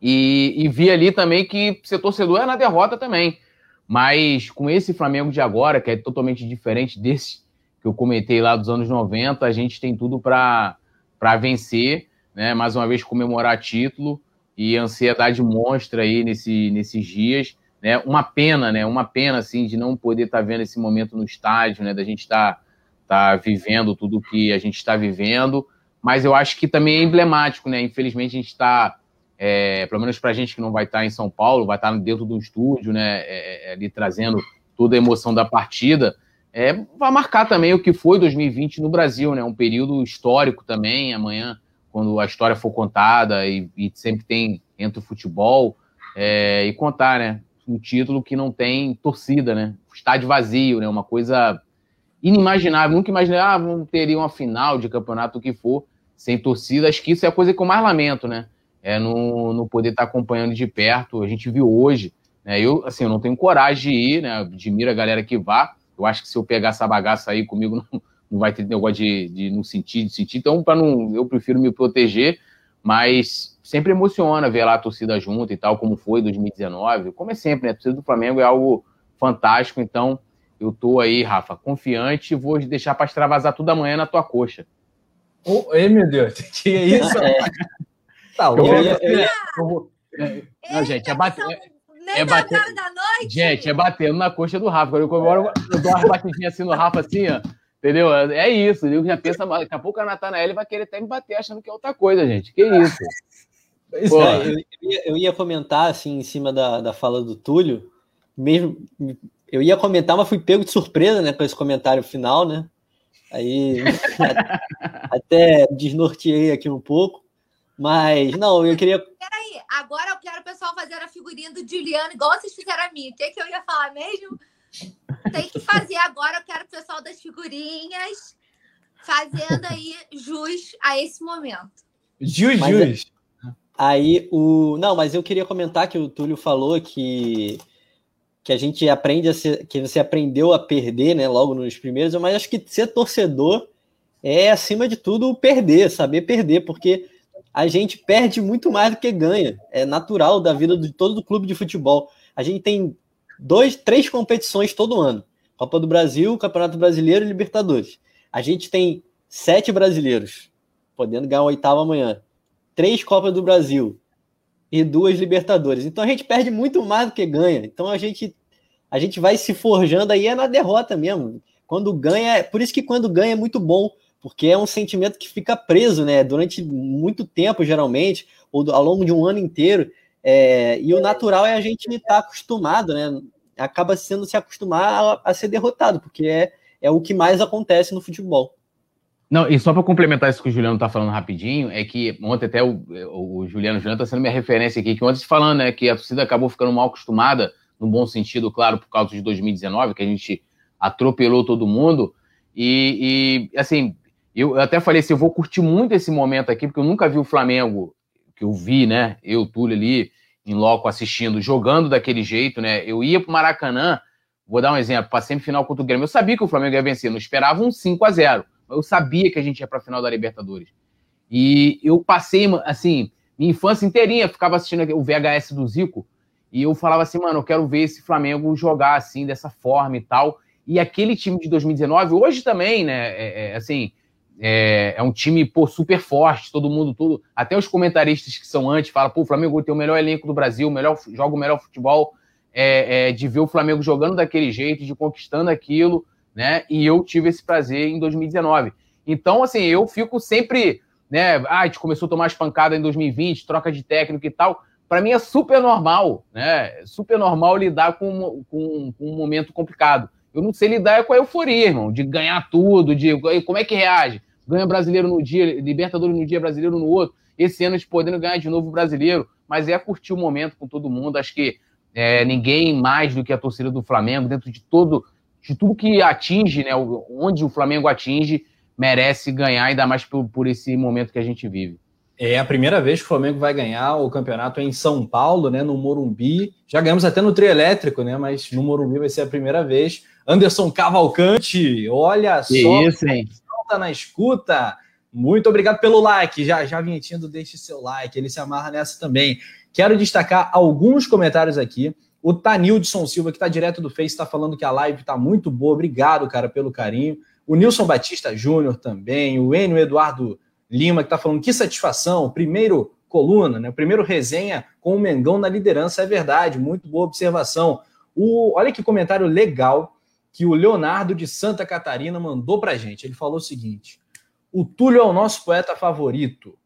E, e vi ali também que ser torcedor é na derrota também. Mas com esse Flamengo de agora, que é totalmente diferente desse que eu comentei lá dos anos 90, a gente tem tudo para vencer, né? Mais uma vez comemorar título e ansiedade monstra aí nesse, nesses dias, né? Uma pena, né? Uma pena assim de não poder estar tá vendo esse momento no estádio, né? Da gente estar tá, tá vivendo tudo que a gente está vivendo mas eu acho que também é emblemático, né? Infelizmente a gente está, é, pelo menos para a gente que não vai estar tá em São Paulo, vai estar tá dentro do estúdio, né? É, é, ali trazendo toda a emoção da partida. É, vai marcar também o que foi 2020 no Brasil, né? Um período histórico também. Amanhã, quando a história for contada e, e sempre tem entre o futebol é, e contar, né? Um título que não tem torcida, né? Estádio vazio, né? Uma coisa inimaginável. Nunca imaginei, ah, vamos ter uma final de campeonato, o que for, sem torcida. Acho que isso é a coisa que eu mais lamento, né? É não, não poder estar acompanhando de perto. A gente viu hoje, né? Eu, assim, eu não tenho coragem de ir, né? Admiro a galera que vá. Eu acho que se eu pegar essa bagaça aí comigo, [laughs] não, não vai ter negócio de, de não sentir, de sentir. Então, para não, eu prefiro me proteger, mas sempre emociona ver lá a torcida junto e tal, como foi 2019. Como é sempre, né? A torcida do Flamengo é algo fantástico, então eu tô aí, Rafa, confiante e vou deixar para extravasar tudo amanhã na tua coxa. Oh, ei, meu Deus, [laughs] que é isso? É. Tá, eu, eu, ia, eu, ia, eu vou... Não, gente, é bater. É, é bater... Gente, é batendo na coxa do Rafa. Eu, eu, eu dou uma batidinha assim no Rafa, assim, ó. Entendeu? É isso. Eu já pensa, daqui a pouco a Natanael vai querer até me bater achando que é outra coisa, gente. Que isso? [laughs] Pô, é, eu, ia, eu, ia, comentar, assim, em cima da, da fala do Túlio, mesmo eu ia comentar, mas fui pego de surpresa, né, com esse comentário final, né? Aí [laughs] até desnorteei aqui um pouco. Mas, não, eu queria. Peraí, agora eu quero o pessoal fazer a figurinha do Juliano, igual vocês fizeram a mim. O que, que eu ia falar mesmo? [laughs] Tem que fazer agora, eu quero o pessoal das figurinhas fazendo aí jus a esse momento. Jus, jus. Aí o. Não, mas eu queria comentar que o Túlio falou que que a gente aprende a ser, que você aprendeu a perder, né, logo nos primeiros, mas acho que ser torcedor é acima de tudo perder, saber perder, porque a gente perde muito mais do que ganha. É natural da vida de todo clube de futebol. a gente tem dois, três competições todo ano: Copa do Brasil, Campeonato Brasileiro e Libertadores. A gente tem sete brasileiros, podendo ganhar a oitava amanhã, três Copas do Brasil e duas Libertadores. Então a gente perde muito mais do que ganha. Então a gente a gente vai se forjando aí é na derrota mesmo. Quando ganha, por isso que quando ganha é muito bom, porque é um sentimento que fica preso, né? Durante muito tempo, geralmente, ou ao longo de um ano inteiro. É, e o natural é a gente estar tá acostumado, né? Acaba sendo se acostumar a, a ser derrotado, porque é, é o que mais acontece no futebol. Não, e só para complementar isso que o Juliano está falando rapidinho, é que ontem até o, o Juliano está sendo minha referência aqui, que ontem falando, né, que a torcida acabou ficando mal acostumada, no bom sentido, claro, por causa de 2019, que a gente atropelou todo mundo. E, e assim, eu até falei assim, eu vou curtir muito esse momento aqui, porque eu nunca vi o Flamengo, que eu vi, né, eu, Túlio ali, em loco assistindo, jogando daquele jeito, né? Eu ia para o Maracanã, vou dar um exemplo, para semifinal contra o Grêmio, eu sabia que o Flamengo ia vencer, não esperava um 5 a 0 eu sabia que a gente ia para a final da Libertadores. E eu passei, assim, minha infância inteirinha, ficava assistindo o VHS do Zico, e eu falava assim, mano, eu quero ver esse Flamengo jogar assim, dessa forma e tal. E aquele time de 2019, hoje também, né, é, é, assim, é, é, um time, pô, super forte, todo mundo, tudo. Até os comentaristas que são antes falam, pô, o Flamengo tem o melhor elenco do Brasil, melhor, joga o melhor futebol, é, é, de ver o Flamengo jogando daquele jeito, de conquistando aquilo né? E eu tive esse prazer em 2019. Então, assim, eu fico sempre, né? Ah, a gente começou a tomar as pancadas em 2020, troca de técnico e tal. Para mim é super normal, né? Super normal lidar com, com, com, um momento complicado. Eu não sei lidar com a euforia, irmão, de ganhar tudo, de como é que reage. Ganha brasileiro no dia, Libertadores no dia, brasileiro no outro. Esse ano a gente podendo ganhar de novo o brasileiro, mas é curtir o momento com todo mundo. Acho que é, ninguém mais do que a torcida do Flamengo, dentro de todo de tudo que atinge, né, onde o Flamengo atinge, merece ganhar, ainda mais por, por esse momento que a gente vive. É a primeira vez que o Flamengo vai ganhar o campeonato em São Paulo, né, no Morumbi. Já ganhamos até no trio elétrico, né, mas no Morumbi vai ser a primeira vez. Anderson Cavalcante, olha que só, isso, hein? Tá na escuta. Muito obrigado pelo like. Já já vinhetindo, deixe seu like. Ele se amarra nessa também. Quero destacar alguns comentários aqui. O Tanildson Silva, que está direto do Face, está falando que a live está muito boa. Obrigado, cara, pelo carinho. O Nilson Batista Júnior também. O Enio Eduardo Lima, que está falando que satisfação. Primeiro coluna, né? Primeiro resenha com o Mengão na liderança. É verdade, muito boa observação. O, olha que comentário legal que o Leonardo de Santa Catarina mandou para gente. Ele falou o seguinte: o Túlio é o nosso poeta favorito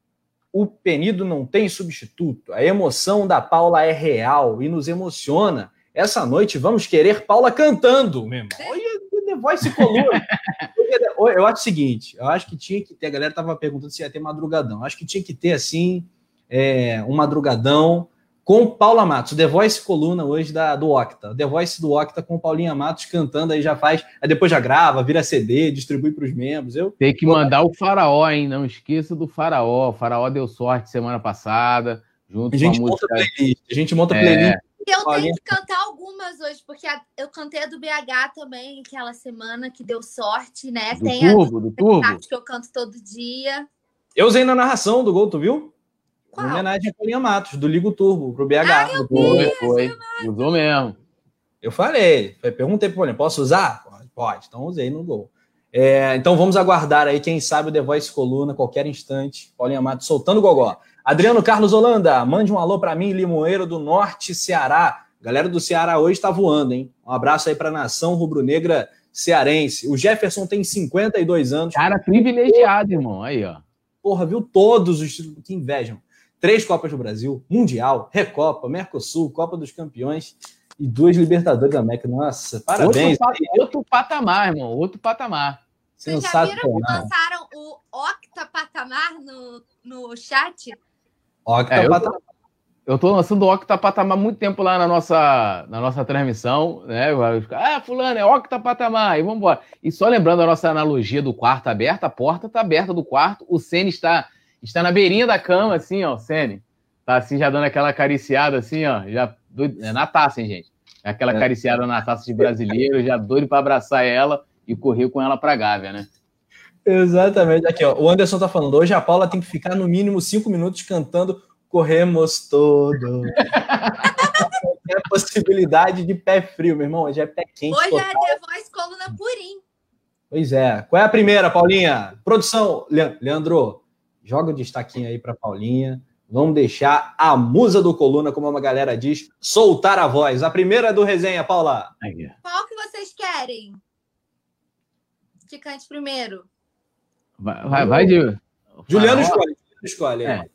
o Penido não tem substituto. A emoção da Paula é real e nos emociona. Essa noite vamos querer Paula cantando, meu irmão. Olha, The Voice coluna. [laughs] eu acho o seguinte, eu acho que tinha que ter, a galera tava perguntando se ia ter madrugadão. Eu acho que tinha que ter, assim, é, um madrugadão com Paula Matos. The Voice coluna hoje da, do Octa. The Voice do Octa com Paulinha Matos cantando aí já faz. Aí depois já grava, vira CD, distribui para os membros. Eu Tem que mandar o Faraó, hein? Não esqueça do Faraó. O Faraó deu sorte semana passada. Junto a gente com a monta música. Playlist. A gente monta é. playlist. Eu tenho que cantar algumas hoje, porque eu cantei a do BH também, aquela semana que deu sorte, né? Do Tem turbo, a do, do turbo. que eu canto todo dia. Eu usei na narração do gol, tu viu? Qual? Uma homenagem a Paulinha Matos, do Ligo Turbo, pro BH. Ah, eu foi, foi. Usou mesmo. Eu falei, perguntei pro Paulinha, posso usar? Pode, então usei no gol. É, então vamos aguardar aí, quem sabe o The Voice Coluna, qualquer instante. Paulinha Matos soltando o gogó. Adriano Carlos Holanda, mande um alô para mim, Limoeiro do Norte, Ceará. Galera do Ceará hoje está voando, hein? Um abraço aí para a nação rubro-negra cearense. O Jefferson tem 52 anos. Cara privilegiado, irmão. Aí, ó. Porra, viu todos os que invejam três Copas do Brasil, Mundial, Recopa, Mercosul, Copa dos Campeões e duas Libertadores da América. Nossa, parabéns. Outro, outro patamar, irmão, outro patamar. Vocês já viram que lançaram o Octa Patamar no, no chat? Octa é, Patamar. Eu tô lançando o Octa Patamar há muito tempo lá na nossa, na nossa transmissão, né? Ah, fulano, é Octa Patamar, e vamos embora. E só lembrando a nossa analogia do quarto aberto, a porta tá aberta do quarto, o Ceni está está na beirinha da cama, assim, ó, Sene. Tá assim, já dando aquela acariciada, assim, ó. Já doido, é na taça, hein, gente? É aquela é. acariciada na taça de brasileiro, já doido para abraçar ela e correr com ela pra Gávea, né? Exatamente. Aqui, ó. O Anderson tá falando, hoje a Paula tem que ficar no mínimo cinco minutos cantando corremos todo. [laughs] é possibilidade de pé frio, meu irmão. Hoje é pé quente. Hoje total. é The Voice Coluna Purim. Pois é. Qual é a primeira, Paulinha? Produção, Leandro, joga o destaquinho aí para Paulinha. Vamos deixar a musa do coluna, como uma galera diz, soltar a voz. A primeira é do resenha, Paula. Qual que vocês querem? Que cante primeiro. Vai, vai, vai de. Juliano escolhe. escolhe. É.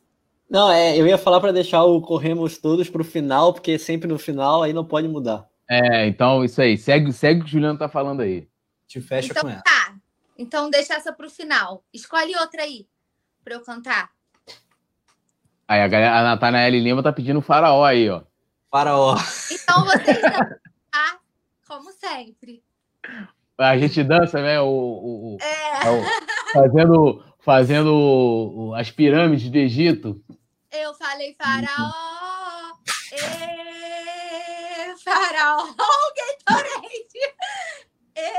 Não, é, eu ia falar para deixar o Corremos Todos para o final, porque sempre no final aí não pode mudar. É, então isso aí. Segue, segue o que o Juliano tá falando aí. Te fecha então, com ela. Tá. Então deixa essa para o final. Escolhe outra aí para eu cantar. Aí a, galera, a Natanael Lima tá pedindo faraó aí, ó. Faraó. Então vocês dançam, tá? Como sempre. A gente dança, né? O, o, o, é. o fazendo, fazendo as pirâmides do Egito. Eu falei faraó. E, faraó. [laughs] Gatorade. E,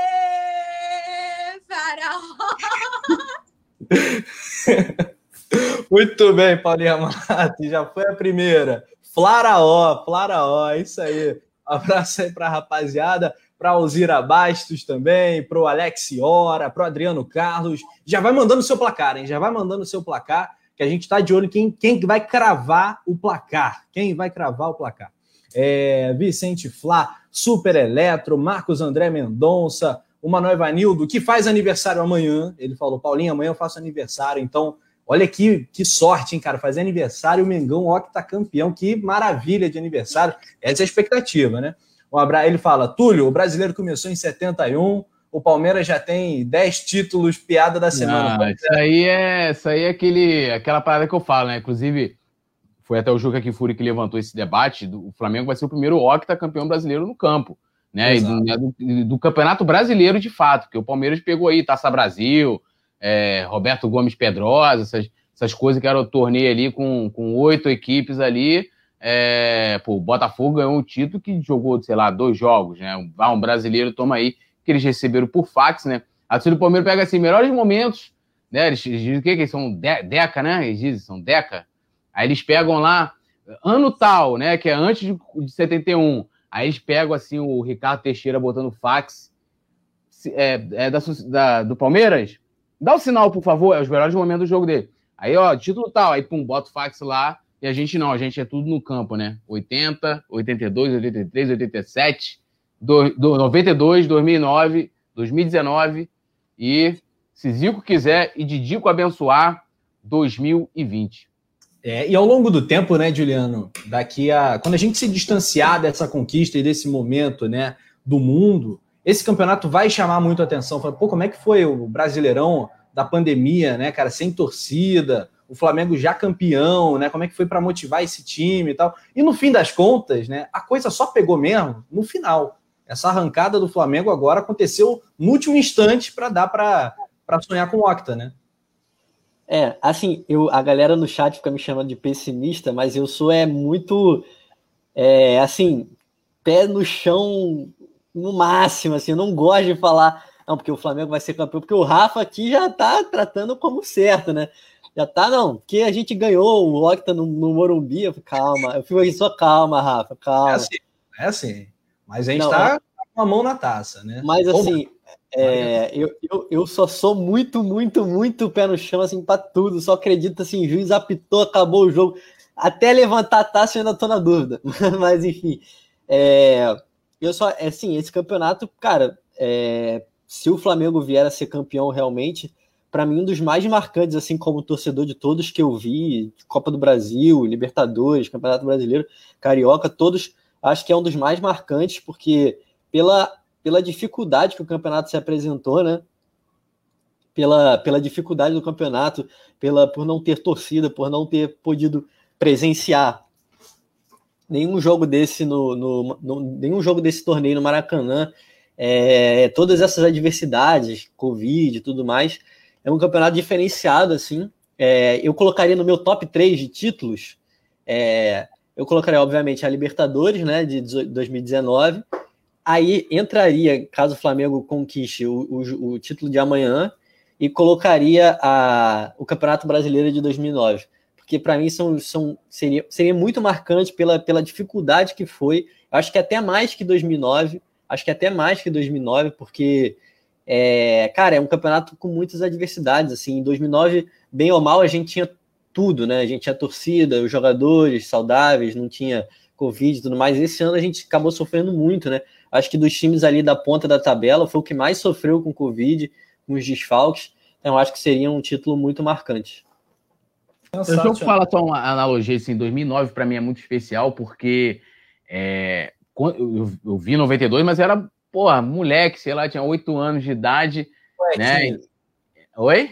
faraó. [laughs] Muito bem, Paulinha Mate, já foi a primeira. Flaraó, Flaraó, é isso aí. Abraço aí para a rapaziada, para Alzira Bastos também, para o Alex Ora, para Adriano Carlos. Já vai mandando o seu placar, hein? Já vai mandando o seu placar, que a gente está de olho em quem, quem vai cravar o placar. Quem vai cravar o placar? É, Vicente Flá, Super Eletro, Marcos André Mendonça, o Manuel Vanildo, que faz aniversário amanhã. Ele falou, Paulinho, amanhã eu faço aniversário, então Olha que, que sorte, hein, cara? Fazer aniversário, o Mengão campeão, Que maravilha de aniversário. Essa é a expectativa, né? Um abraço. Ele fala: Túlio, o brasileiro começou em 71, o Palmeiras já tem 10 títulos, piada da semana. Não, isso aí é, isso aí é aquele, aquela parada que eu falo, né? Inclusive, foi até o Juca Kifuri que levantou esse debate. O Flamengo vai ser o primeiro octa campeão brasileiro no campo. Né, do, do, do, campeonato brasileiro de fato, porque o Palmeiras pegou aí Taça Brasil, é, Roberto Gomes Pedrosa, essas, essas coisas que era o torneio ali com, com oito equipes ali. É, pô, o Botafogo ganhou um título que jogou, sei lá, dois jogos, né? Um, ah, um brasileiro toma aí, que eles receberam por fax, né? A torcida do Palmeiras pega assim, melhores momentos, né? Eles, eles dizem o quê? Que eles são de, deca, né? Eles dizem, são deca. Aí eles pegam lá, ano tal, né? Que é antes de, de 71. Aí eles pegam assim o Ricardo Teixeira botando fax é, é da, da, do Palmeiras. Dá o sinal, por favor, é os melhores momentos do jogo dele. Aí, ó, título tal, aí, pum, bota o fax lá. E a gente não, a gente é tudo no campo, né? 80, 82, 83, 87, do, do 92, 2009, 2019 e, se Zico quiser e Didico abençoar, 2020. É, e ao longo do tempo, né, Juliano, daqui a. Quando a gente se distanciar dessa conquista e desse momento, né, do mundo, esse campeonato vai chamar muito a atenção. Pô, como é que foi o Brasileirão da pandemia, né, cara, sem torcida, o Flamengo já campeão, né? Como é que foi para motivar esse time e tal? E no fim das contas, né, a coisa só pegou mesmo no final. Essa arrancada do Flamengo agora aconteceu no último instante para dar para sonhar com o Octa, né? É, assim, eu, a galera no chat fica me chamando de pessimista, mas eu sou é muito, é, assim, pé no chão no máximo, assim, eu não gosto de falar, não, porque o Flamengo vai ser campeão, porque o Rafa aqui já tá tratando como certo, né? Já tá, não, porque a gente ganhou o Octa no, no Morumbi, eu falei, calma, eu fico aí, só calma, Rafa, calma. É assim, é assim. mas a gente não, tá é... com a mão na taça, né? Mas assim, é, eu, eu, eu só sou muito, muito, muito pé no chão, assim, pra tudo, só acredito, assim, juiz apitou, acabou o jogo, até levantar a taça eu ainda tô na dúvida, [laughs] mas enfim, é eu só, é assim, esse campeonato, cara, é, se o Flamengo vier a ser campeão realmente, para mim um dos mais marcantes, assim como torcedor de todos que eu vi, Copa do Brasil, Libertadores, Campeonato Brasileiro, Carioca, todos, acho que é um dos mais marcantes, porque pela, pela dificuldade que o campeonato se apresentou, né? Pela, pela dificuldade do campeonato, pela, por não ter torcida, por não ter podido presenciar nenhum jogo desse no, no, no nenhum jogo desse torneio no Maracanã, é, todas essas adversidades, Covid e tudo mais, é um campeonato diferenciado, assim. É, eu colocaria no meu top 3 de títulos, é, eu colocaria, obviamente, a Libertadores, né, de 2019. Aí entraria, caso o Flamengo conquiste o, o, o título de amanhã, e colocaria a, o Campeonato Brasileiro de 2009 porque para mim são, são, seria, seria muito marcante pela, pela dificuldade que foi. Acho que até mais que 2009, acho que até mais que 2009, porque, é, cara, é um campeonato com muitas adversidades. Assim, em 2009, bem ou mal, a gente tinha tudo, né? A gente tinha torcida, os jogadores saudáveis, não tinha Covid e tudo mais. Esse ano a gente acabou sofrendo muito, né? Acho que dos times ali da ponta da tabela foi o que mais sofreu com Covid, com os desfalques. Então acho que seria um título muito marcante. Deixa eu falar só uma analogia, assim, 2009 para mim é muito especial, porque é, eu, eu vi 92, mas era, porra, moleque, sei lá, tinha oito anos de idade, poetinha. né? Oi?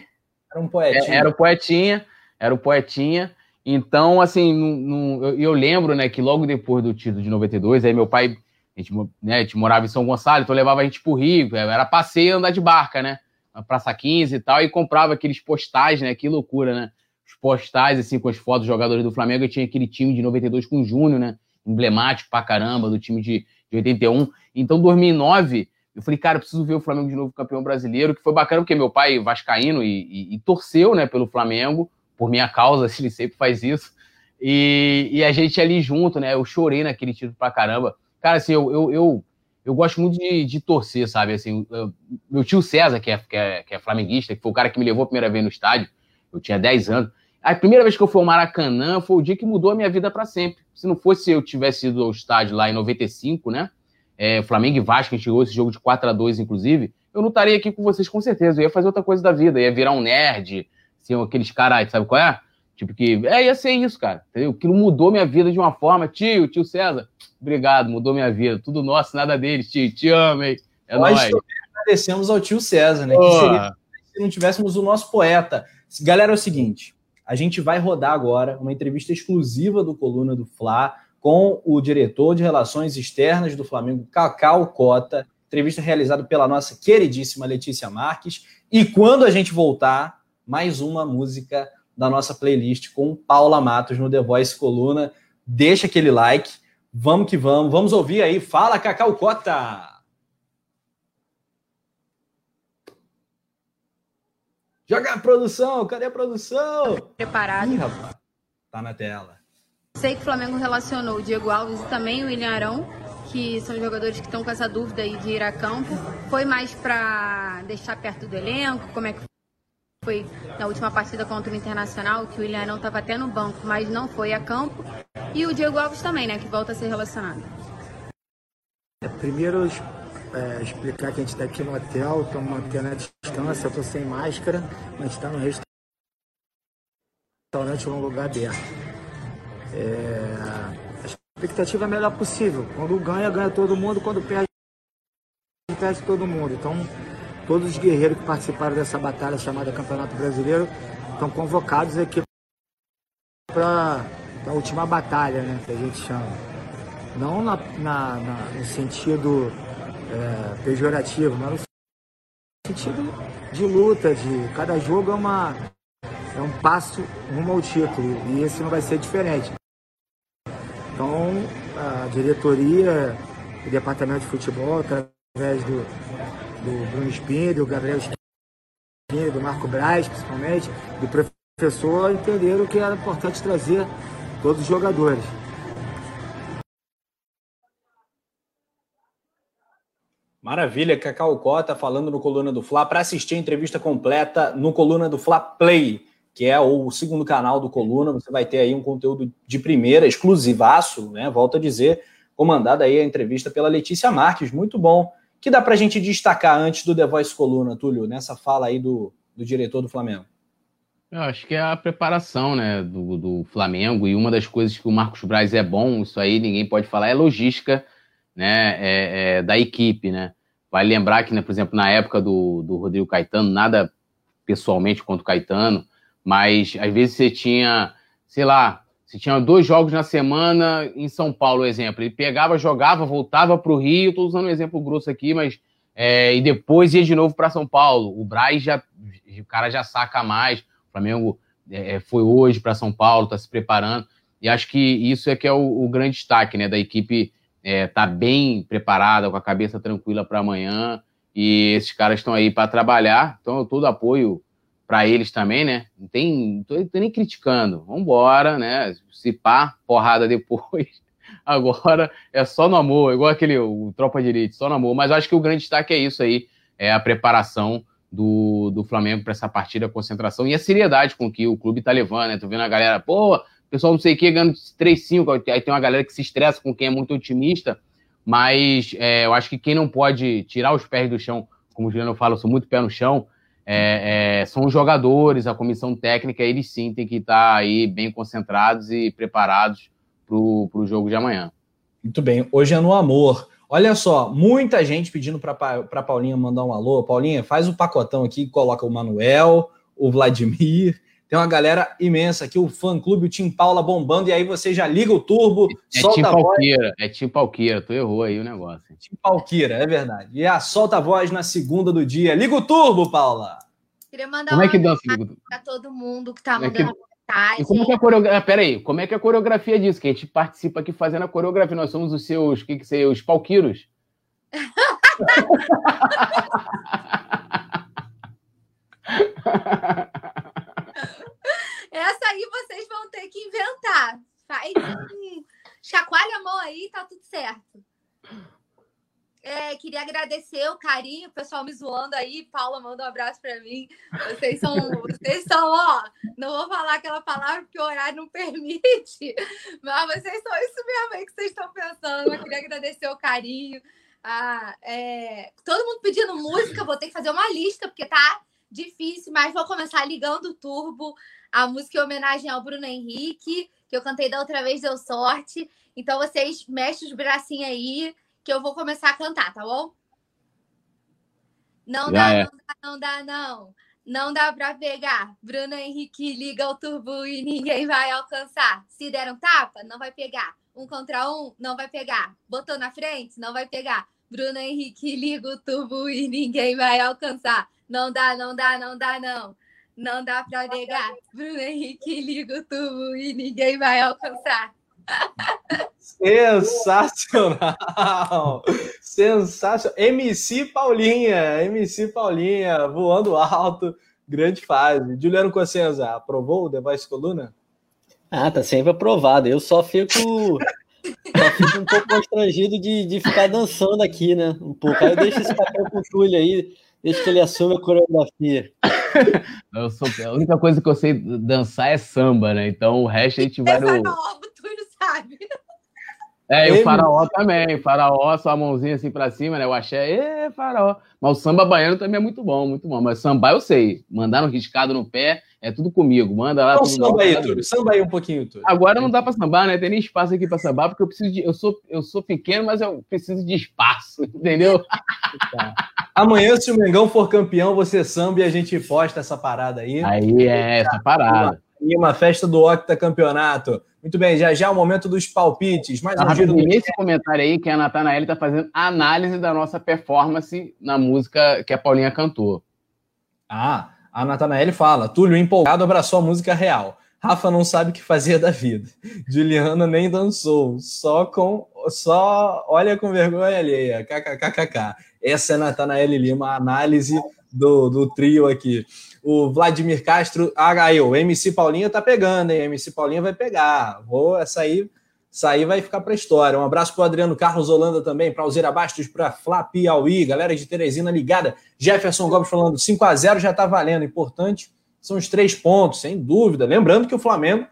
Era um poetinha. É, era o poetinha, era o poetinha. Então, assim, no, no, eu, eu, lembro, né, que logo depois do título de 92, aí meu pai, a gente, né, a gente morava em São Gonçalo, então levava a gente pro Rio, era passeio andar de barca, né? Na Praça 15 e tal, e comprava aqueles postais, né? Que loucura, né? Os postais, assim, com as fotos dos jogadores do Flamengo, e tinha aquele time de 92 com o Júnior, né? Emblemático pra caramba, do time de, de 81. Então, 2009, eu falei, cara, preciso ver o Flamengo de novo campeão brasileiro, que foi bacana, porque meu pai, vascaíno, e, e, e torceu, né, pelo Flamengo, por minha causa, [laughs] ele sempre faz isso. E, e, a gente ali junto, né? Eu chorei naquele título pra caramba. Cara, assim, eu, eu, eu, eu gosto muito de, de torcer, sabe? Assim, eu, meu tio César, que é, que, é, que é flamenguista, que foi o cara que me levou a primeira vez no estádio, eu tinha 10 anos. A primeira vez que eu fui ao Maracanã foi o dia que mudou a minha vida para sempre. Se não fosse eu tivesse ido ao estádio lá em 95, né? É, Flamengo e Vasco, a gente chegou esse jogo de 4 a 2 inclusive, eu não estaria aqui com vocês com certeza. Eu ia fazer outra coisa da vida, ia virar um nerd, ser aqueles caras, sabe qual é? Tipo que, é, ia ser isso, cara, entendeu? Aquilo mudou minha vida de uma forma. Tio, tio César, obrigado, mudou minha vida. Tudo nosso, nada deles, tio, te amo, hein? É Nós nóis. agradecemos ao tio César, né? Que seria se não tivéssemos o nosso poeta. Galera, é o seguinte, a gente vai rodar agora uma entrevista exclusiva do Coluna do Fla com o diretor de Relações Externas do Flamengo, Cacau Cota, entrevista realizada pela nossa queridíssima Letícia Marques. E quando a gente voltar, mais uma música da nossa playlist com Paula Matos no The Voice Coluna. Deixa aquele like, vamos que vamos, vamos ouvir aí. Fala, Cacau Cota! Joga a produção, cadê a produção? Preparado. Ih, rapaz, tá na tela. Sei que o Flamengo relacionou o Diego Alves e também o William Arão, que são jogadores que estão com essa dúvida aí de ir a campo. Foi mais para deixar perto do elenco? Como é que foi na última partida contra o Internacional, que o William não estava até no banco, mas não foi a campo. E o Diego Alves também, né, que volta a ser relacionado. É, primeiro, é, explicar que a gente está aqui no hotel, estamos mantendo a distância, eu estou sem máscara, mas a gente está no restaurante num lugar aberto. É, a expectativa é a melhor possível. Quando ganha, ganha todo mundo, quando perde, perde todo mundo. Então, Todos os guerreiros que participaram dessa batalha chamada Campeonato Brasileiro estão convocados aqui para a última batalha, né, que a gente chama. Não na, na, na no sentido é, pejorativo, mas no sentido de luta, de cada jogo é, uma, é um passo rumo ao título e esse não vai ser diferente. Então, a diretoria, o departamento de futebol, através do, do Bruno Espinho, do Gabriel Espinho, do Marco Braz, principalmente, do professor, entenderam que era importante trazer todos os jogadores. Maravilha, Cacau Cota falando no Coluna do Fla. Para assistir a entrevista completa no Coluna do Fla Play, que é o segundo canal do Coluna, você vai ter aí um conteúdo de primeira, exclusivaço, né? Volto a dizer, comandada aí a entrevista pela Letícia Marques, muito bom que dá para a gente destacar antes do The Voice Coluna, Túlio, nessa fala aí do, do diretor do Flamengo? Eu acho que é a preparação né, do, do Flamengo, e uma das coisas que o Marcos Braz é bom, isso aí ninguém pode falar, é logística né, é, é, da equipe. Né? Vale lembrar que, né, por exemplo, na época do, do Rodrigo Caetano, nada pessoalmente contra o Caetano, mas às vezes você tinha, sei lá, se tinha dois jogos na semana em São Paulo, exemplo. Ele pegava, jogava, voltava para o Rio. Estou usando um exemplo grosso aqui, mas. É, e depois ia de novo para São Paulo. O Braz já. O cara já saca mais. O Flamengo é, é foi hoje para São Paulo, está se preparando. E acho que isso é que é o, o grande destaque, né? Da equipe é, tá bem preparada, com a cabeça tranquila para amanhã. E esses caras estão aí para trabalhar. Então, todo apoio para eles também, né? Não tem, tô, tô nem criticando. Vamos embora, né? Se pá, porrada depois. [laughs] Agora é só no amor, igual aquele o Tropa de Elite, só no amor. Mas acho que o grande destaque é isso aí, é a preparação do, do Flamengo para essa partida, a concentração e a seriedade com que o clube tá levando, né? Tô vendo a galera, pô, pessoal não sei o que, ganhando 3-5, aí tem uma galera que se estressa com quem é muito otimista, mas é, eu acho que quem não pode tirar os pés do chão, como o Juliano fala, eu sou muito pé no chão, é, é, são os jogadores, a comissão técnica, eles sim têm que estar aí bem concentrados e preparados para o jogo de amanhã. Muito bem, hoje é no amor. Olha só, muita gente pedindo para Paulinha mandar um alô. Paulinha, faz o pacotão aqui, coloca o Manuel, o Vladimir. Tem uma galera imensa aqui, o fã clube, o Tim Paula bombando, e aí você já liga o turbo, é solta Tim a Palqueira, voz. É Tim Palqueira, tu errou aí o negócio. Tim Palqueira, é verdade. E a solta a voz na segunda do dia. Liga o turbo, Paula! Queria mandar Como é que dança, para todo mundo que tá como mandando é que... E como que é a coreografia? Ah, Pera aí, como é que é a coreografia disso? Que a gente participa aqui fazendo a coreografia. Nós somos os seus, o que que seus os palquiros. [laughs] [laughs] Essa aí vocês vão ter que inventar. Faz um... chacoalha a mão aí, tá tudo certo. É, queria agradecer o carinho, o pessoal me zoando aí. Paula, manda um abraço para mim. Vocês são, vocês são, ó, não vou falar aquela palavra porque o horário não [laughs] permite, mas vocês são isso mesmo aí que vocês estão pensando. Eu queria agradecer o carinho. Ah, é, todo mundo pedindo música, vou ter que fazer uma lista, porque tá difícil, mas vou começar ligando o turbo. A música em homenagem ao Bruno Henrique, que eu cantei da outra vez, deu sorte. Então vocês mexem os bracinhos aí que eu vou começar a cantar, tá bom? Não dá, é. não dá, não dá, não. Não dá pra pegar. Bruno Henrique liga o turbo e ninguém vai alcançar. Se der um tapa, não vai pegar. Um contra um, não vai pegar. Botou na frente, não vai pegar. Bruno Henrique liga o turbo e ninguém vai alcançar. Não dá, não dá, não dá, não. Não dá pra negar. Bruno Henrique liga o turbo e ninguém vai alcançar. Sensacional! Sensacional! MC Paulinha, MC Paulinha, voando alto, grande fase. Juliano Cossenza, aprovou o The Voice Coluna? Ah, tá sempre aprovado. Eu só fico, só fico um pouco constrangido de, de ficar dançando aqui, né? Um pouco. Aí eu deixo esse papel com o Túlio aí, deixa que ele assume a coreografia. [laughs] Eu sou, a única coisa que eu sei dançar é samba, né? Então o resto a gente vai no sabe? É, e o faraó também. O faraó, só a mãozinha assim pra cima, né? Eu achei, é, faraó. Mas o samba baiano também é muito bom, muito bom. Mas samba eu sei. Mandar um riscado no pé é tudo comigo. Manda lá. Então, samba aí, Túlio. Samba aí um pouquinho, Túlio. Agora não dá pra sambar, né? Tem nem espaço aqui pra sambar, porque eu preciso de. Eu sou, eu sou pequeno, mas eu preciso de espaço, [laughs] entendeu? Tá. Amanhã, se o Mengão for campeão, você samba e a gente posta essa parada aí. Aí é essa parada. E uma festa do Octa Campeonato. Muito bem, já já é o momento dos palpites. Mais um giro do... Nesse comentário aí que a Natanael está fazendo análise da nossa performance na música que a Paulinha cantou. Ah, a Natanael fala: Túlio empolgado abraçou a música real. Rafa não sabe o que fazer da vida. [laughs] Juliana nem dançou, só com só olha com vergonha alheia. KKKKK. Essa é a Natanael Lima, a análise do, do trio aqui o Vladimir Castro, ah, aí, o MC Paulinha tá pegando, hein? MC Paulinha vai pegar. Vou, essa aí, essa aí vai ficar para história. Um abraço para Adriano Carlos Holanda também, para Alzira Bastos, para Flá Piauí, galera de Teresina ligada. Jefferson Gomes falando 5 a 0 já tá valendo. Importante são os três pontos, sem dúvida. Lembrando que o Flamengo,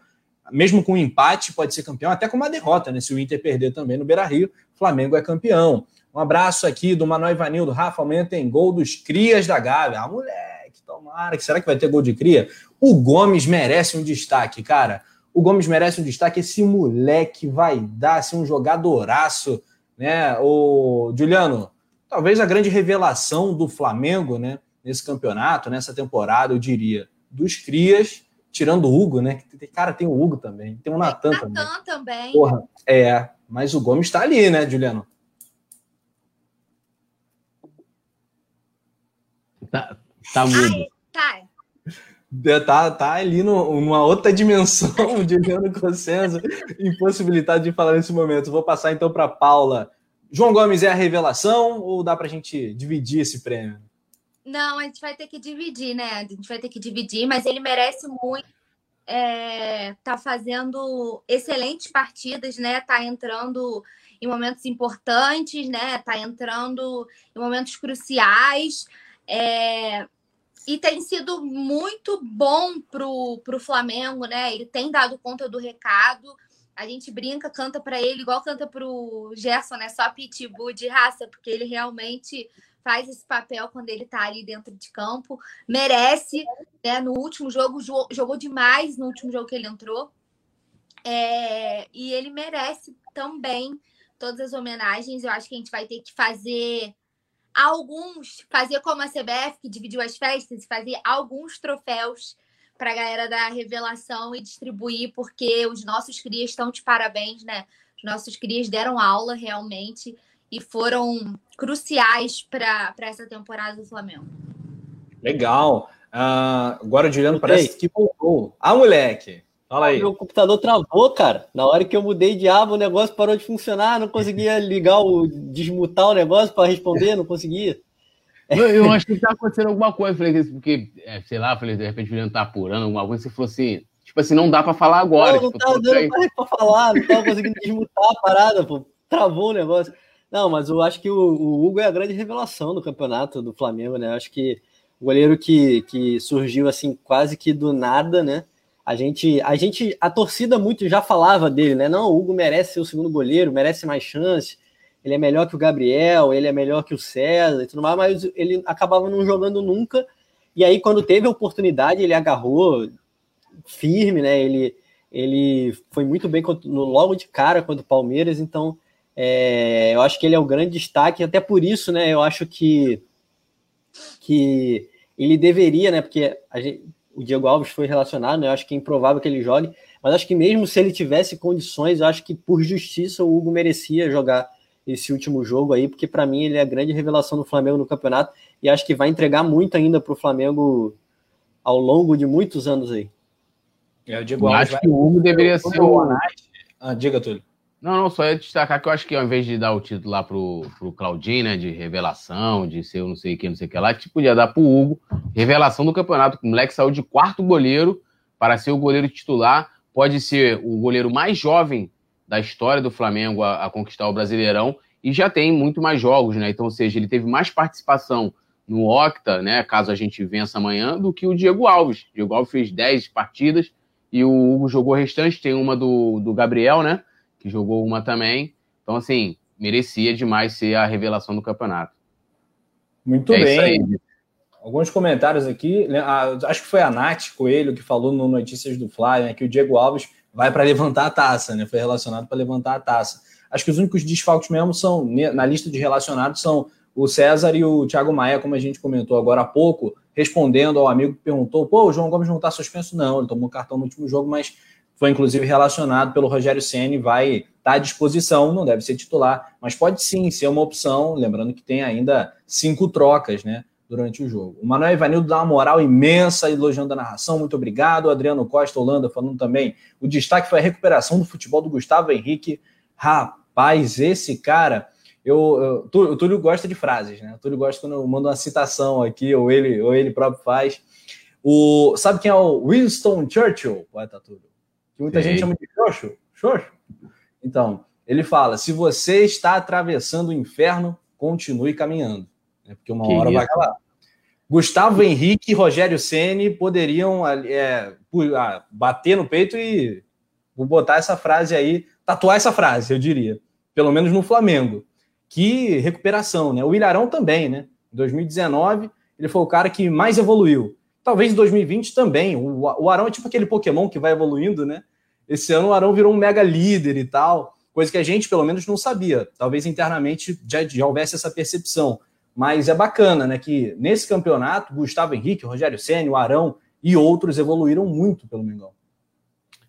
mesmo com um empate, pode ser campeão, até com uma derrota, né? Se o Inter perder também no Beira Rio, Flamengo é campeão. Um abraço aqui do Manoel Ivanildo. Rafa, amanhã tem gol dos Crias da Gávea. Ah, mulher Tomara, será que vai ter gol de cria? O Gomes merece um destaque, cara. O Gomes merece um destaque. Esse moleque vai dar assim, um jogadoraço, né? O Juliano, talvez a grande revelação do Flamengo, né? Nesse campeonato, nessa temporada, eu diria, dos crias, tirando o Hugo, né? Cara, tem o Hugo também, tem o Natan também. Natan também. Porra, é, mas o Gomes está ali, né, Juliano? Tá, Tá mudo. tá. Tá, tá ali no, numa outra dimensão [laughs] de Leandro Cossenza, impossibilidade de falar nesse momento. Vou passar então para Paula. João Gomes é a revelação ou dá para a gente dividir esse prêmio? Não, a gente vai ter que dividir, né? A gente vai ter que dividir, mas ele merece muito. É, tá fazendo excelentes partidas, né? Tá entrando em momentos importantes, né? Tá entrando em momentos cruciais. É, e tem sido muito bom pro, pro Flamengo, né? Ele tem dado conta do recado. A gente brinca, canta para ele, igual canta pro Gerson, né? Só pitbull de raça, porque ele realmente faz esse papel quando ele tá ali dentro de campo. Merece, né? No último jogo, jogou demais no último jogo que ele entrou. É, e ele merece também todas as homenagens. Eu acho que a gente vai ter que fazer alguns, fazer como a CBF, que dividiu as festas, fazer alguns troféus para a galera da revelação e distribuir, porque os nossos crias estão de parabéns, né? Os nossos crias deram aula realmente e foram cruciais para essa temporada do Flamengo. Legal. Uh, agora o Juliano parece que voltou. Ah, moleque! Fala aí. Meu computador travou, cara. Na hora que eu mudei de aba, o negócio parou de funcionar. Não conseguia [laughs] ligar o. desmutar o negócio para responder, não conseguia. [laughs] Eu, acho que está acontecendo alguma coisa. Falei, porque, é, sei lá, falei, de repente o Juliano tá apurando alguma coisa. Você falou assim, tipo assim, não dá para falar agora. Não, não tipo, tava dando para falar, não tava conseguindo desmutar a parada, pô. Travou o negócio. Não, mas eu acho que o, o, Hugo é a grande revelação do campeonato do Flamengo, né? Eu acho que o goleiro que, que surgiu assim quase que do nada, né? A gente, a gente, a torcida muito já falava dele, né? Não, o Hugo merece ser o segundo goleiro, merece mais chance. Ele é melhor que o Gabriel, ele é melhor que o César e tudo mais, mas ele acabava não jogando nunca. E aí, quando teve a oportunidade, ele agarrou firme, né? Ele, ele foi muito bem logo de cara contra o Palmeiras, então é, eu acho que ele é o grande destaque, até por isso, né? Eu acho que, que ele deveria, né? Porque gente, o Diego Alves foi relacionado, né? Eu acho que é improvável que ele jogue, mas acho que mesmo se ele tivesse condições, eu acho que por justiça o Hugo merecia jogar esse último jogo aí, porque para mim ele é a grande revelação do Flamengo no campeonato e acho que vai entregar muito ainda para o Flamengo ao longo de muitos anos aí. É, o Diego Alves acho vai... que o Hugo deveria ser o. Ah, diga, Túlio. Não, não, só ia destacar que eu acho que ao invés de dar o título lá pro, pro Claudinho, né, de revelação, de ser não sei o que, não sei o que lá, tipo, podia dar pro Hugo, revelação do campeonato. O moleque saiu de quarto goleiro para ser o goleiro titular, pode ser o goleiro mais jovem da história do Flamengo a, a conquistar o Brasileirão e já tem muito mais jogos, né? Então, ou seja, ele teve mais participação no Octa, né, caso a gente vença amanhã, do que o Diego Alves. O Diego Alves fez 10 partidas e o Hugo jogou restante, tem uma do, do Gabriel, né? Que jogou uma também. Então, assim, merecia demais ser a revelação do campeonato. Muito é bem. Alguns comentários aqui. Acho que foi a Nath Coelho que falou no Notícias do Fly, né, que o Diego Alves vai para levantar a taça, né? Foi relacionado para levantar a taça. Acho que os únicos desfalques mesmo são, na lista de relacionados, são o César e o Thiago Maia, como a gente comentou agora há pouco, respondendo ao amigo que perguntou: pô, o João Gomes não está suspenso? Não, ele tomou cartão no último jogo, mas foi inclusive relacionado pelo Rogério Ceni, vai estar tá à disposição, não deve ser titular, mas pode sim ser uma opção, lembrando que tem ainda cinco trocas, né, durante o jogo. O Manuel Ivanildo dá uma moral imensa, elogiando a narração, muito obrigado. O Adriano Costa Holanda falando também, o destaque foi a recuperação do futebol do Gustavo Henrique. Rapaz, esse cara, eu, eu, o Túlio gosta de frases, né? O Túlio gosta quando eu mando uma citação aqui, ou ele, ou ele próprio faz. O, sabe quem é o Winston Churchill, poeta Túlio? Que muita Sim. gente chama de xoxo. Xoxo. Então, ele fala: se você está atravessando o inferno, continue caminhando. Né? Porque uma que hora isso? vai acabar. Gustavo Henrique e Rogério Ceni poderiam é, ah, bater no peito e botar essa frase aí, tatuar essa frase, eu diria. Pelo menos no Flamengo. Que recuperação, né? O Ilharão também, né? Em 2019, ele foi o cara que mais evoluiu. Talvez em 2020 também. O, o Arão é tipo aquele Pokémon que vai evoluindo, né? Esse ano o Arão virou um mega líder e tal, coisa que a gente, pelo menos, não sabia. Talvez internamente já, já houvesse essa percepção. Mas é bacana, né? Que nesse campeonato, Gustavo Henrique, Rogério Senna, o Arão e outros evoluíram muito pelo Mengão.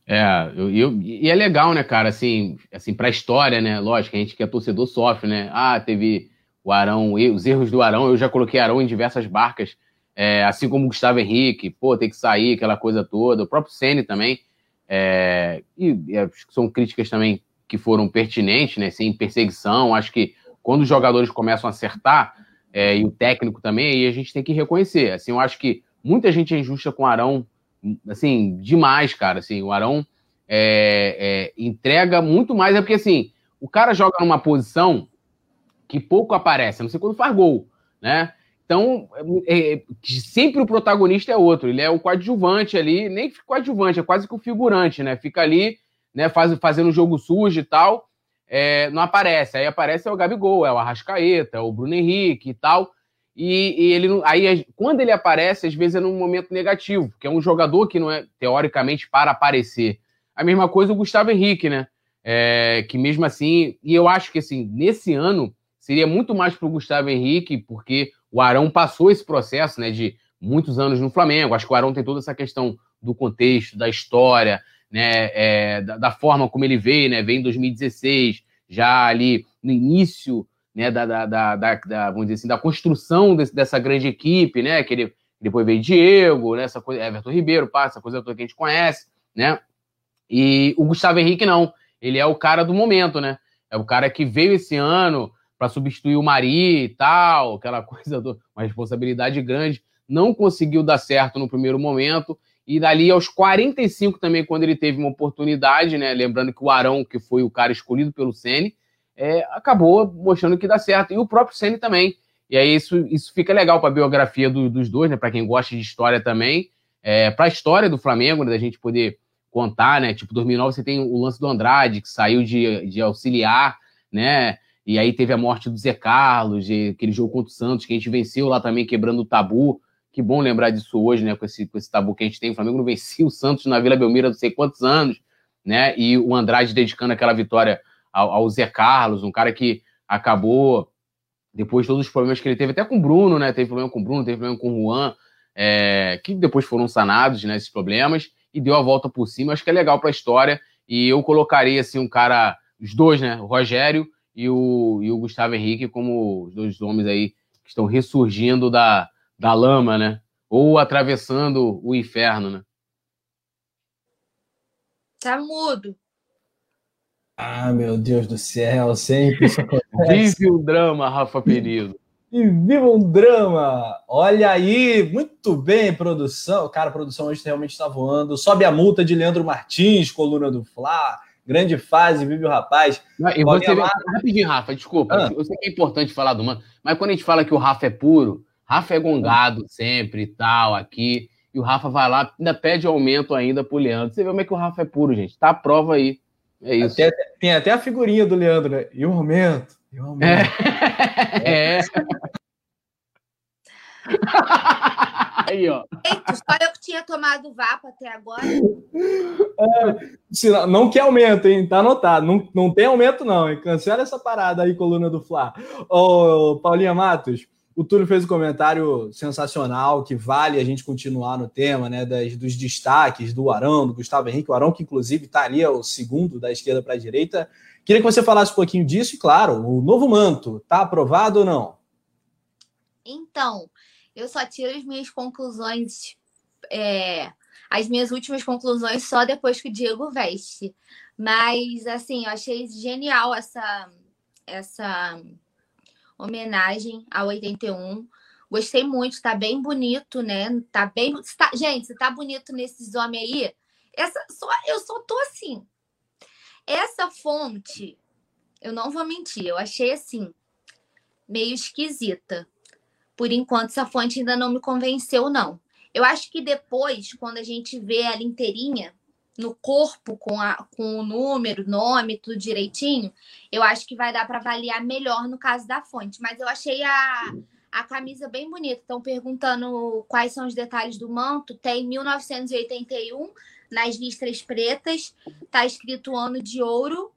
É, eu, eu, e é legal, né, cara, assim, assim a história, né? Lógico, a gente que é torcedor sofre, né? Ah, teve o Arão, os erros do Arão, eu já coloquei Arão em diversas barcas é, assim como o Gustavo Henrique, pô, tem que sair, aquela coisa toda, o próprio Ceni também, é, e, e são críticas também que foram pertinentes, né, sem perseguição, acho que quando os jogadores começam a acertar, é, e o técnico também, e a gente tem que reconhecer. Assim, eu acho que muita gente é injusta com o Arão, assim, demais, cara. Assim, o Arão é, é, entrega muito mais, é porque assim, o cara joga numa posição que pouco aparece, a não sei quando faz gol, né? Então, é, é, sempre o protagonista é outro, ele é o coadjuvante ali, nem coadjuvante, é quase que o figurante, né? Fica ali, né, faz, fazendo o jogo sujo e tal, é, não aparece. Aí aparece é o Gabigol, é o Arrascaeta, é o Bruno Henrique e tal. E, e, ele aí quando ele aparece, às vezes é num momento negativo, porque é um jogador que não é teoricamente para aparecer. A mesma coisa o Gustavo Henrique, né? É, que mesmo assim, e eu acho que assim, nesse ano seria muito mais para o Gustavo Henrique, porque o Arão passou esse processo, né, de muitos anos no Flamengo. Acho que o Arão tem toda essa questão do contexto, da história, né, é, da, da, forma como ele veio, né, veio em 2016, já ali no início, né, da, da, da, da vamos dizer assim, da construção desse, dessa grande equipe, né, que ele, depois veio Diego, né, essa coisa, Everton Ribeiro, pá, essa coisa toda que a gente conhece, né, e o Gustavo Henrique não, ele é o cara do momento, né, é o cara que veio esse ano para substituir o Mari e tal, aquela [laughs] coisa, do, uma responsabilidade grande. Não conseguiu dar certo no primeiro momento. E dali aos 45 também, quando ele teve uma oportunidade, né? Lembrando que o Arão, que foi o cara escolhido pelo Ceni, é, acabou mostrando que dá certo. E o próprio Ceni também. E aí isso, isso fica legal para a biografia do, dos dois, né? Para quem gosta de história também. É, para a história do Flamengo, né? da gente poder contar, né? Tipo, 2009 você tem o lance do Andrade, que saiu de, de auxiliar, né? E aí teve a morte do Zé Carlos, aquele jogo contra o Santos, que a gente venceu lá também, quebrando o tabu. Que bom lembrar disso hoje, né? Com esse, com esse tabu que a gente tem. O Flamengo não vencia o Santos na Vila Belmiro não sei quantos anos, né? E o Andrade dedicando aquela vitória ao, ao Zé Carlos, um cara que acabou, depois de todos os problemas que ele teve, até com o Bruno, né? Teve problema com o Bruno, teve problema com o Juan, é, que depois foram sanados, né? Esses problemas, e deu a volta por cima. Acho que é legal para a história. E eu colocaria, assim, um cara, os dois, né? O Rogério e o, e o Gustavo Henrique como os dois homens aí que estão ressurgindo da, da lama, né? Ou atravessando o inferno, né? Tá mudo. Ah, meu Deus do céu, sempre isso acontece. Vive o drama, Rafa Penido. E viva um drama! Olha aí, muito bem, produção. Cara, a produção hoje realmente está voando. Sobe a multa de Leandro Martins, coluna do Fla. Grande fase, vive o rapaz. Não, e você, rapidinho, Rafa, desculpa. Ah. Eu sei que é importante falar do Mano, mas quando a gente fala que o Rafa é puro, Rafa é gongado sempre e tal, aqui. E o Rafa vai lá, ainda pede aumento ainda pro Leandro. Você vê como é que o Rafa é puro, gente. Tá a prova aí. É isso. Até, tem até a figurinha do Leandro, né? E o aumento. E o aumento. É. [laughs] é. [laughs] Aí, ó. Eita, só eu que tinha tomado vapo até agora. É, não quer aumento, hein? Tá anotado. Não, não tem aumento, não, hein? Cancela essa parada aí, coluna do Fla. Ô, Paulinha Matos, o Túlio fez um comentário sensacional que vale a gente continuar no tema, né? Das, dos destaques do Arão, do Gustavo Henrique. O Arão, que inclusive está ali, é o segundo da esquerda para a direita. Queria que você falasse um pouquinho disso e, claro, o novo manto, tá aprovado ou não? Então, eu só tiro as minhas conclusões, é, as minhas últimas conclusões só depois que o Diego veste. Mas, assim, eu achei genial essa, essa homenagem ao 81. Gostei muito, tá bem bonito, né? Tá bem. Tá, gente, você tá bonito nesses homens aí. Essa, só, eu só tô assim. Essa fonte, eu não vou mentir, eu achei assim, meio esquisita por enquanto, essa fonte ainda não me convenceu, não. Eu acho que depois, quando a gente vê ela inteirinha, no corpo, com, a, com o número, nome, tudo direitinho, eu acho que vai dar para avaliar melhor no caso da fonte. Mas eu achei a, a camisa bem bonita. Estão perguntando quais são os detalhes do manto. Tem 1981 nas listras pretas, tá escrito ano de ouro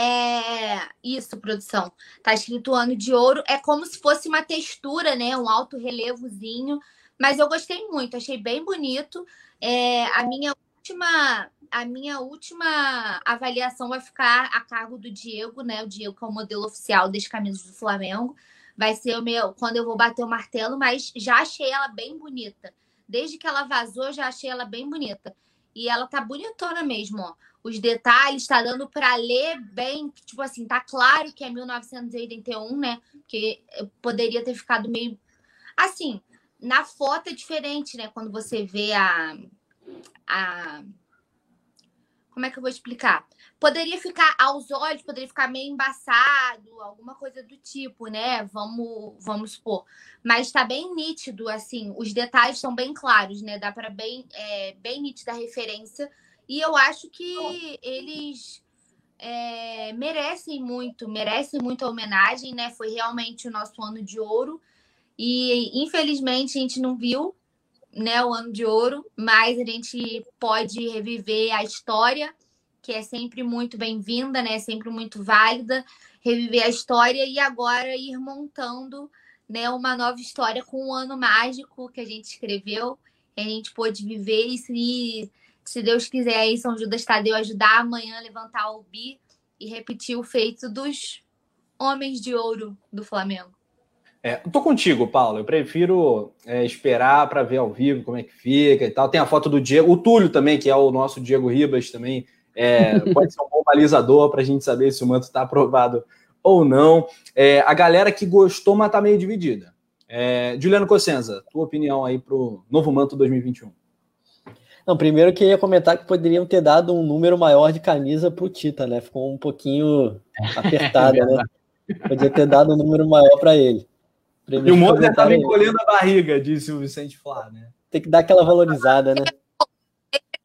é isso, produção. Tá escrito ano de ouro. É como se fosse uma textura, né? Um alto relevozinho. Mas eu gostei muito, achei bem bonito. É, a minha última, a minha última avaliação vai ficar a cargo do Diego, né? O Diego que é o modelo oficial das camisas do Flamengo. Vai ser o meu quando eu vou bater o martelo, mas já achei ela bem bonita. Desde que ela vazou, já achei ela bem bonita. E ela tá bonitona mesmo, ó. Os detalhes tá dando para ler bem, tipo assim, tá claro que é 1981, né? Porque poderia ter ficado meio assim, na foto é diferente, né? Quando você vê a a como é que eu vou explicar? Poderia ficar aos olhos, poderia ficar meio embaçado, alguma coisa do tipo, né? Vamos, vamos supor. Mas está bem nítido, assim, os detalhes são bem claros, né? Dá para bem, é, bem nítida a referência. E eu acho que eles é, merecem muito, merecem muita homenagem, né? Foi realmente o nosso ano de ouro. E infelizmente a gente não viu né, o ano de ouro, mas a gente pode reviver a história, que é sempre muito bem-vinda, né, sempre muito válida, reviver a história e agora ir montando né, uma nova história com um ano mágico que a gente escreveu, que a gente pôde viver e se, se Deus quiser aí São Judas Tadeu ajudar amanhã a levantar o bi e repetir o feito dos homens de ouro do Flamengo. É, tô contigo, Paulo. Eu prefiro é, esperar para ver ao vivo como é que fica e tal. Tem a foto do Diego, o Túlio também, que é o nosso Diego Ribas, também é, [laughs] pode ser um bom balizador para a gente saber se o manto está aprovado ou não. É, a galera que gostou, mas tá meio dividida. É, Juliano Cossenza, tua opinião aí pro novo manto 2021? Não, primeiro eu queria comentar que poderiam ter dado um número maior de camisa pro Tita, né? Ficou um pouquinho [laughs] apertada, né? Podia ter dado um número maior para ele. E o Mozart estava encolhendo a barriga, disse o Vicente Flá, né? Tem que dar aquela valorizada, né?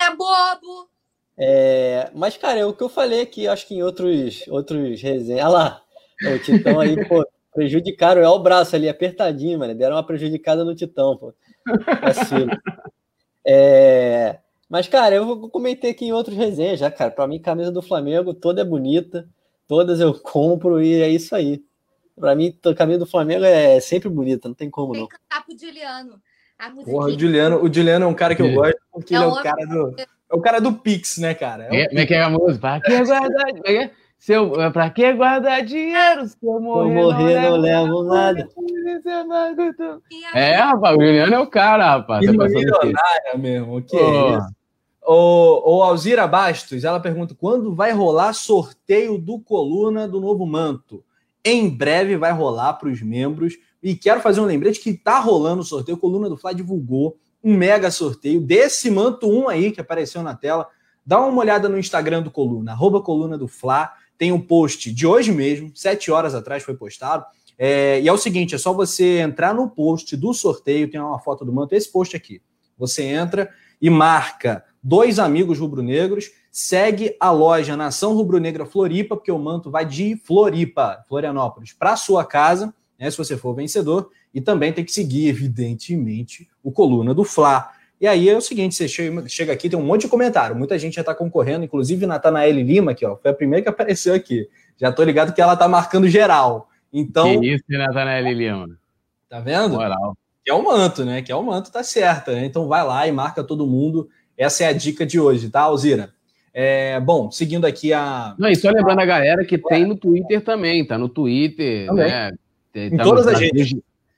É bobo! É, mas, cara, é o que eu falei aqui, acho que em outros, outros resenhas. Olha lá, o Titão aí, pô, prejudicaram é o braço ali, apertadinho, mano. Deram uma prejudicada no Titão, pô. Vacilo. É, mas, cara, eu comentei aqui em outros resenhas já, cara. Pra mim, camisa do Flamengo toda é bonita, todas eu [laughs] compro e é isso aí. Pra mim, o caminho do Flamengo é sempre bonita, não tem como tem não. Tem que cantar pro Juliano. Porra, o Juliano, o Juliano é um cara que eu é. gosto, porque é ele é o cara do. É o cara do Pix, né, cara? É, como é que é a música? Pra que. É se eu, pra que guardar dinheiro? Se eu morrer, eu morrer não, não levo nada. É, rapaz, o Juliano é o cara, rapaz. Que tá milionária mesmo, o que oh. é isso? O, o Alzira Bastos, ela pergunta: quando vai rolar sorteio do Coluna do Novo Manto? em breve vai rolar para os membros. E quero fazer um lembrete que está rolando o sorteio. Coluna do Fla divulgou um mega sorteio desse manto 1 aí que apareceu na tela. Dá uma olhada no Instagram do Coluna, arroba Coluna do Fla. Tem um post de hoje mesmo, sete horas atrás foi postado. É, e é o seguinte: é só você entrar no post do sorteio, tem uma foto do manto, esse post aqui. Você entra e marca dois amigos rubro-negros segue a loja Nação Rubro-Negra Floripa, porque o manto vai de Floripa, Florianópolis, para sua casa, né, se você for vencedor, e também tem que seguir, evidentemente, o Coluna do Fla. E aí é o seguinte, você chega aqui, tem um monte de comentário, muita gente já está concorrendo, inclusive Natanael Lima, que ó, foi a primeira que apareceu aqui. Já tô ligado que ela tá marcando geral. Então. Que isso, Natanael Lima. Tá vendo? Moral. Que é o manto, né? Que é o manto, tá certa. Né? Então vai lá e marca todo mundo. Essa é a dica de hoje, tá, Alzira? É, bom, seguindo aqui a. Não, e só lembrando a galera que tem no Twitter também, tá no Twitter, também. né? Em tá todas as redes.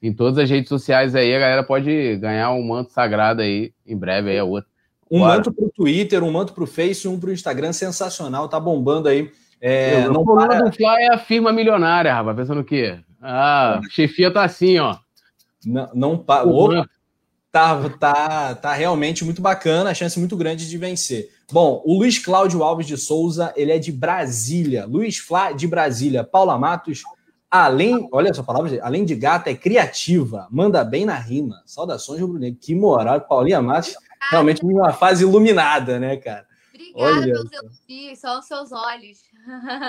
Em todas as redes sociais aí, a galera pode ganhar um manto sagrado aí, em breve aí é outro. Um Bora. manto pro Twitter, um manto pro Face, um pro Instagram, sensacional, tá bombando aí. É, Eu, não para... do Fly é a firma milionária, rapaz, pensando o quê? Ah, chefia tá assim, ó. Não, não para tá, tá, tá realmente muito bacana, a chance muito grande de vencer. Bom, o Luiz Cláudio Alves de Souza, ele é de Brasília. Luiz Flá de Brasília. Paula Matos, além, olha essa palavra, além de gata, é criativa, manda bem na rima. Saudações, Rubro Negro. Que moral, Paulinha Matos, realmente uma fase iluminada, né, cara? Obrigada olha. pelos elogios, só os seus olhos.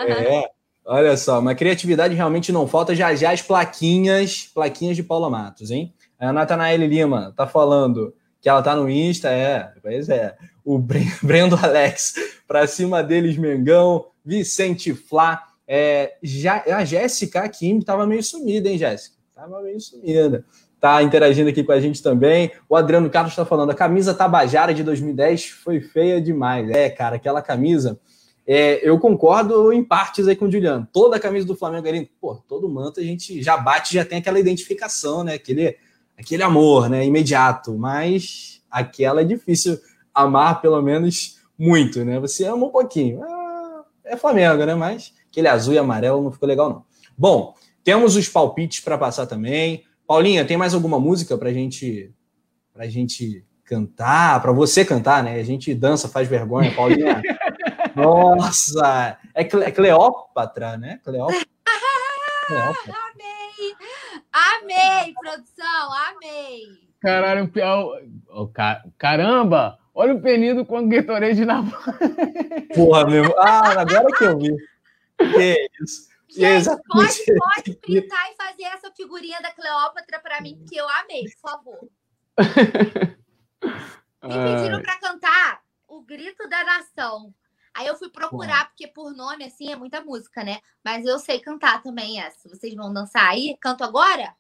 É, olha só, uma criatividade realmente não falta. Já já as plaquinhas, plaquinhas de Paula Matos, hein? A Natanael Lima tá falando que ela tá no Insta, é, pois é. O [laughs] Brendo Alex, pra cima deles, Mengão, Vicente Flá. É, já, a Jéssica Kim tava meio sumida, hein, Jéssica? Tava meio sumida. Tá interagindo aqui com a gente também. O Adriano Carlos está falando: a camisa Tabajara de 2010 foi feia demais. É, cara, aquela camisa. É, eu concordo em partes aí com o Juliano. Toda a camisa do Flamengo ali, pô, todo manto a gente já bate, já tem aquela identificação, né? Aquele aquele amor, né, imediato, mas aquela é difícil amar pelo menos muito, né? Você ama um pouquinho. Ah, é Flamengo, né? Mas aquele azul e amarelo não ficou legal, não. Bom, temos os palpites para passar também. Paulinha, tem mais alguma música para gente, a gente cantar? Para você cantar, né? A gente dança, faz vergonha, Paulinha. [laughs] Nossa, é, é Cleópatra, né? Cleópatra. Cleópatra. [laughs] Amei! Amei, produção, amei! Caralho, o caramba! Olha o penido com o Gatorade na mão. Porra, meu. Ah, agora que eu vi. Que [laughs] isso. Gente, pode, pode printar e fazer essa figurinha da Cleópatra para mim, que eu amei, por favor. Me [laughs] pediram para cantar o Grito da Nação. Aí eu fui procurar, porque por nome, assim, é muita música, né? Mas eu sei cantar também essa. Vocês vão dançar aí? Canto agora?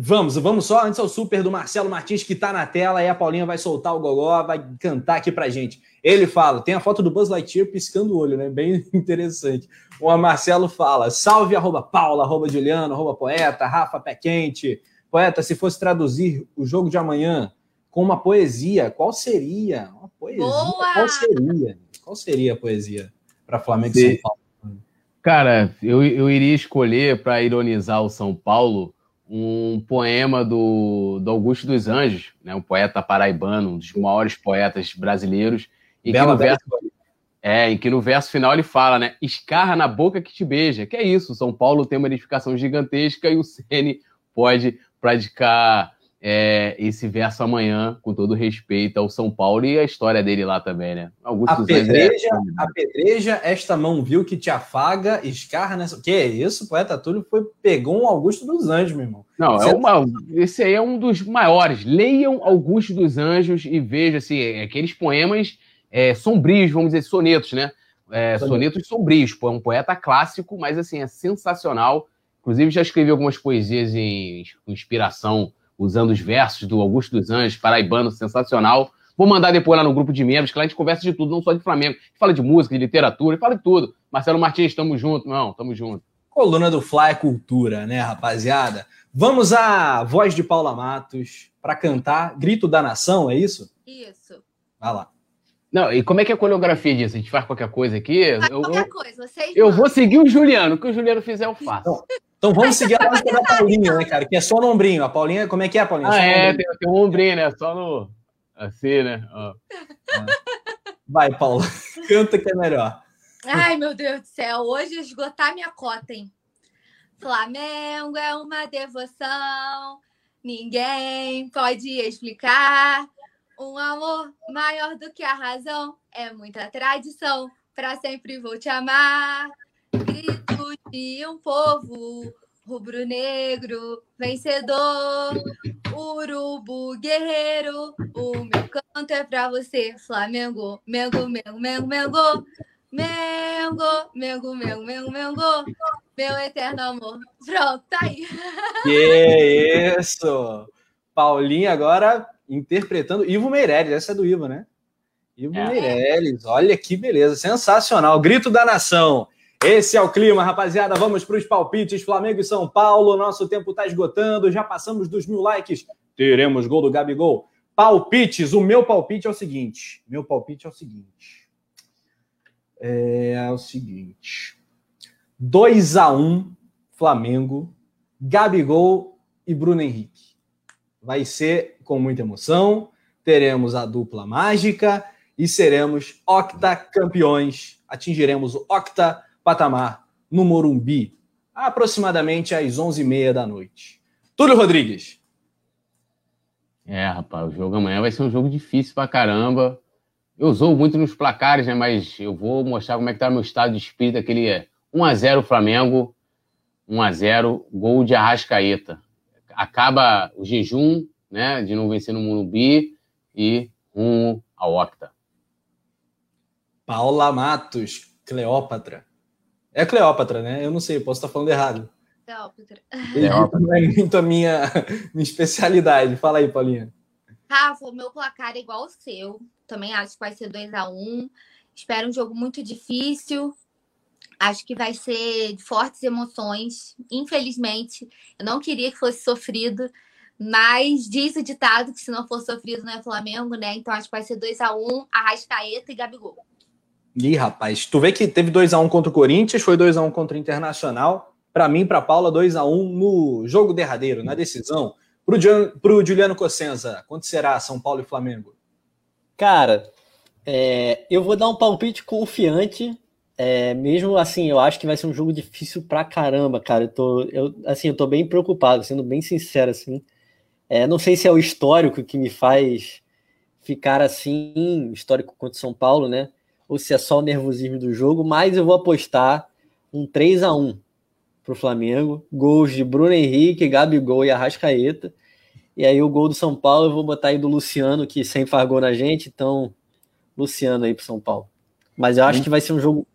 Vamos, vamos só antes ao super do Marcelo Martins que tá na tela e a Paulinha vai soltar o gogó, vai cantar aqui pra gente. Ele fala, tem a foto do Buzz Lightyear piscando o olho, né? Bem [laughs] interessante. O Marcelo fala: salve arroba Paula, arroba Juliano, arroba poeta, Rafa Pé Quente. Poeta, se fosse traduzir o jogo de amanhã com uma poesia, qual seria? Uma poesia? Boa! Qual seria? Qual seria a poesia para Flamengo e São Paulo? Cara, eu, eu iria escolher para ironizar o São Paulo um poema do, do Augusto dos Anjos, né, um poeta paraibano, um dos maiores poetas brasileiros, em que, no verso, é, em que no verso final ele fala, né, escarra na boca que te beija, que é isso, São Paulo tem uma edificação gigantesca e o Ceni pode praticar é, esse verso amanhã, com todo respeito ao São Paulo e a história dele lá também, né? Augusto apedreja, é... apedreja esta mão viu que te afaga, escarra nessa. Que é isso? poeta Túlio foi, pegou um Augusto dos Anjos, meu irmão. Não, é uma, esse aí é um dos maiores. Leiam Augusto dos Anjos e vejam assim, é aqueles poemas é, sombrios, vamos dizer, sonetos, né? É, sonetos sombrios, é um poeta clássico, mas assim, é sensacional. Inclusive, já escrevi algumas poesias em inspiração usando os versos do Augusto dos Anjos, paraibano, sensacional. Vou mandar depois lá no grupo de membros, que lá a gente conversa de tudo, não só de Flamengo. A gente fala de música, de literatura, fala de tudo. Marcelo Martins, estamos juntos, não, estamos juntos. Coluna do Fly é cultura, né, rapaziada? Vamos à voz de Paula Matos para cantar Grito da Nação, é isso? Isso. Vai lá. Não, e como é que é a coreografia disso? A gente faz qualquer coisa aqui? Faz eu, qualquer eu, coisa, vocês Eu vou seguir o Juliano, o que o Juliano fizer eu faço. Então, então vamos seguir a música da Paulinha, né, cara? Que é só no ombrinho. A Paulinha, como é que é, Paulinha? Ah, é, tem, tem, um ombrinho, né? Só no. Assim, né? Ó. Vai, Paula. [laughs] Canta que é melhor. Ai, meu Deus do céu. Hoje esgotar minha cota, hein? Flamengo é uma devoção. Ninguém pode explicar. Um amor maior do que a razão. É muita tradição. Para sempre vou te amar grito de um povo rubro-negro, vencedor, urubu guerreiro. O meu canto é pra você, Flamengo, Mengo, Mengo, Mengo, Mengo. Mengo, Mengo, Mengo, Mengo, Mengo, meu eterno amor. Pronto, tá aí. Que isso! Paulinha agora interpretando Ivo Meirelles, essa é do Ivo, né? Ivo é. Meirelles, olha que beleza, sensacional. Grito da nação. Esse é o clima, rapaziada. Vamos para os palpites. Flamengo e São Paulo. Nosso tempo está esgotando. Já passamos dos mil likes. Teremos gol do Gabigol. Palpites. O meu palpite é o seguinte. Meu palpite é o seguinte. É o seguinte. 2 a 1 Flamengo, Gabigol e Bruno Henrique. Vai ser com muita emoção. Teremos a dupla mágica e seremos octacampeões. Atingiremos o octa patamar no Morumbi, aproximadamente às 11h30 da noite. Túlio Rodrigues. É, rapaz, o jogo amanhã vai ser um jogo difícil pra caramba. Eu usou muito nos placares, né? Mas eu vou mostrar como é que tá meu estado de espírito. Aquele é 1x0 Flamengo, 1x0, gol de Arrascaeta. Acaba o jejum, né? De não vencer no Morumbi e rumo ao Octa. Paula Matos, Cleópatra. É Cleópatra, né? Eu não sei, posso estar falando errado. Cleópatra. Não é muito a minha, [laughs] minha especialidade. Fala aí, Paulinha. Rafa, o meu placar é igual ao seu. Também acho que vai ser 2 a 1 um. Espero um jogo muito difícil. Acho que vai ser de fortes emoções. Infelizmente, eu não queria que fosse sofrido, Mas diz o ditado que se não for sofrido não é Flamengo, né? Então acho que vai ser 2x1, Arrascaeta e Gabigol. Ih, rapaz, tu vê que teve 2x1 contra o Corinthians, foi 2x1 contra o Internacional. Para mim, para Paula, 2x1 no jogo derradeiro, na decisão. Para o Juliano Cossenza, quanto será São Paulo e Flamengo? Cara, é, eu vou dar um palpite confiante. É, mesmo assim, eu acho que vai ser um jogo difícil pra caramba, cara. Eu tô, eu, assim, eu tô bem preocupado, sendo bem sincero, assim. É, não sei se é o histórico que me faz ficar assim, histórico contra São Paulo, né? Ou se é só o nervosismo do jogo, mas eu vou apostar um 3 a 1 para o Flamengo. Gols de Bruno Henrique, Gabigol e Arrascaeta. E aí o gol do São Paulo eu vou botar aí do Luciano, que sempre faz gol na gente. Então, Luciano aí para São Paulo. Mas eu acho que vai ser um jogo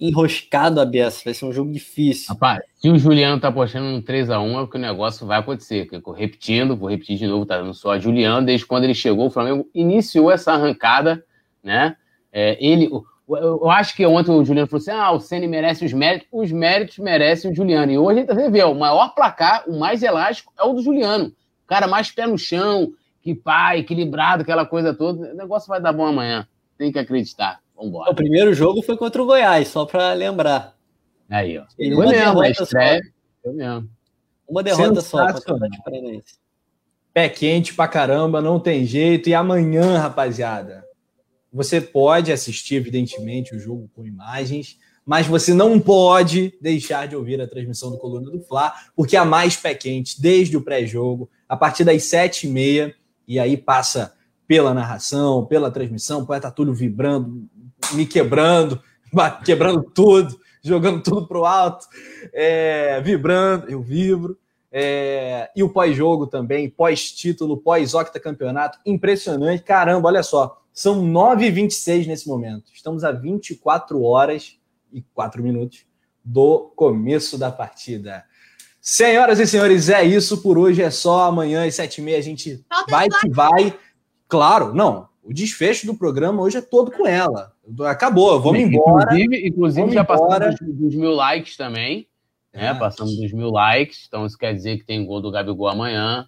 enroscado a beça, vai ser um jogo difícil. Rapaz, se o Juliano tá apostando no 3x1, é porque o negócio vai acontecer. Repetindo, vou repetir de novo, tá dando só Juliano, desde quando ele chegou, o Flamengo iniciou essa arrancada, né? É, ele, eu acho que ontem o Juliano falou assim: ah, o Ceni merece os méritos, os méritos merecem o Juliano. E hoje a gente vê, o maior placar, o mais elástico, é o do Juliano. O cara mais pé no chão, que pai, equilibrado, aquela coisa toda. O negócio vai dar bom amanhã. Tem que acreditar. Vambora. O primeiro jogo foi contra o Goiás, só para lembrar. Aí, ó. E foi mesmo, a estreia. Foi mesmo. Uma derrota só Pé quente pra caramba, não tem jeito. E amanhã, rapaziada, você pode assistir, evidentemente, o jogo com imagens, mas você não pode deixar de ouvir a transmissão do Coluna do Fla, porque há mais pé quente desde o pré-jogo, a partir das sete e meia, e aí passa pela narração, pela transmissão, o poeta Túlio vibrando, me quebrando, quebrando tudo, jogando tudo pro alto, é, vibrando, eu vibro. É, e o pós-jogo também, pós-título, pós-octa campeonato, impressionante. Caramba, olha só, são 9h26 nesse momento. Estamos a 24 horas e 4 minutos do começo da partida. Senhoras e senhores, é isso por hoje. É só amanhã às 7h30 a gente vai que vai. Claro, não. O desfecho do programa hoje é todo com ela. Acabou, vamos embora. Inclusive, inclusive vamos já passamos dos, dos, mil likes também. Né? É. Passamos dos mil likes. Então isso quer dizer que tem gol do Gabigol amanhã.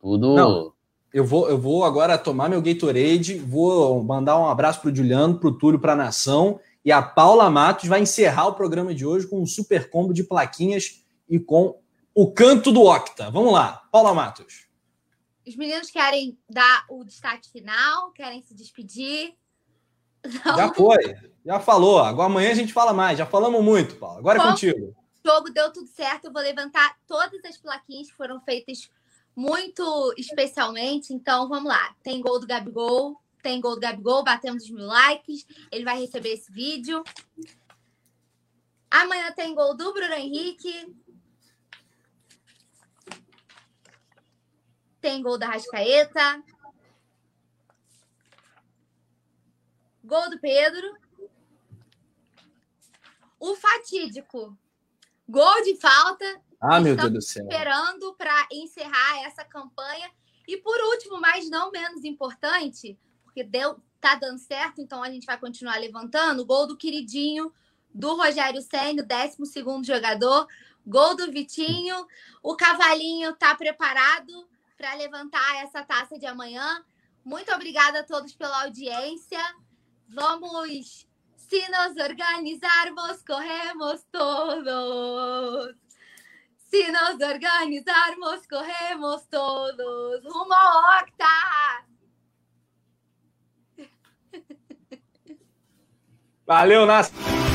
Tudo. Não eu vou, eu vou agora tomar meu Gatorade, vou mandar um abraço para o Juliano, para o Túlio, para a Nação. E a Paula Matos vai encerrar o programa de hoje com um super combo de plaquinhas e com o canto do Octa. Vamos lá, Paula Matos. Os meninos querem dar o destaque final, querem se despedir. Não. Já foi, já falou. Agora amanhã a gente fala mais. Já falamos muito, Paula. Agora é contigo. O jogo deu tudo certo. Eu vou levantar todas as plaquinhas que foram feitas muito especialmente. Então, vamos lá. Tem gol do Gabigol, tem gol do Gabigol, batemos os mil likes. Ele vai receber esse vídeo. Amanhã tem gol do Bruno Henrique. Tem gol da Rascaeta. Gol do Pedro. O fatídico. Gol de falta ah, meu Deus do céu. esperando para encerrar essa campanha. E por último, mas não menos importante, porque deu, tá dando certo, então a gente vai continuar levantando, gol do queridinho do Rogério Senna, 12 jogador, gol do Vitinho. O cavalinho tá preparado para levantar essa taça de amanhã. Muito obrigada a todos pela audiência. Vamos, se nos organizarmos, corremos todos. Se nos organizarmos, corremos todos rumo ao Octa! Valeu, Nasce!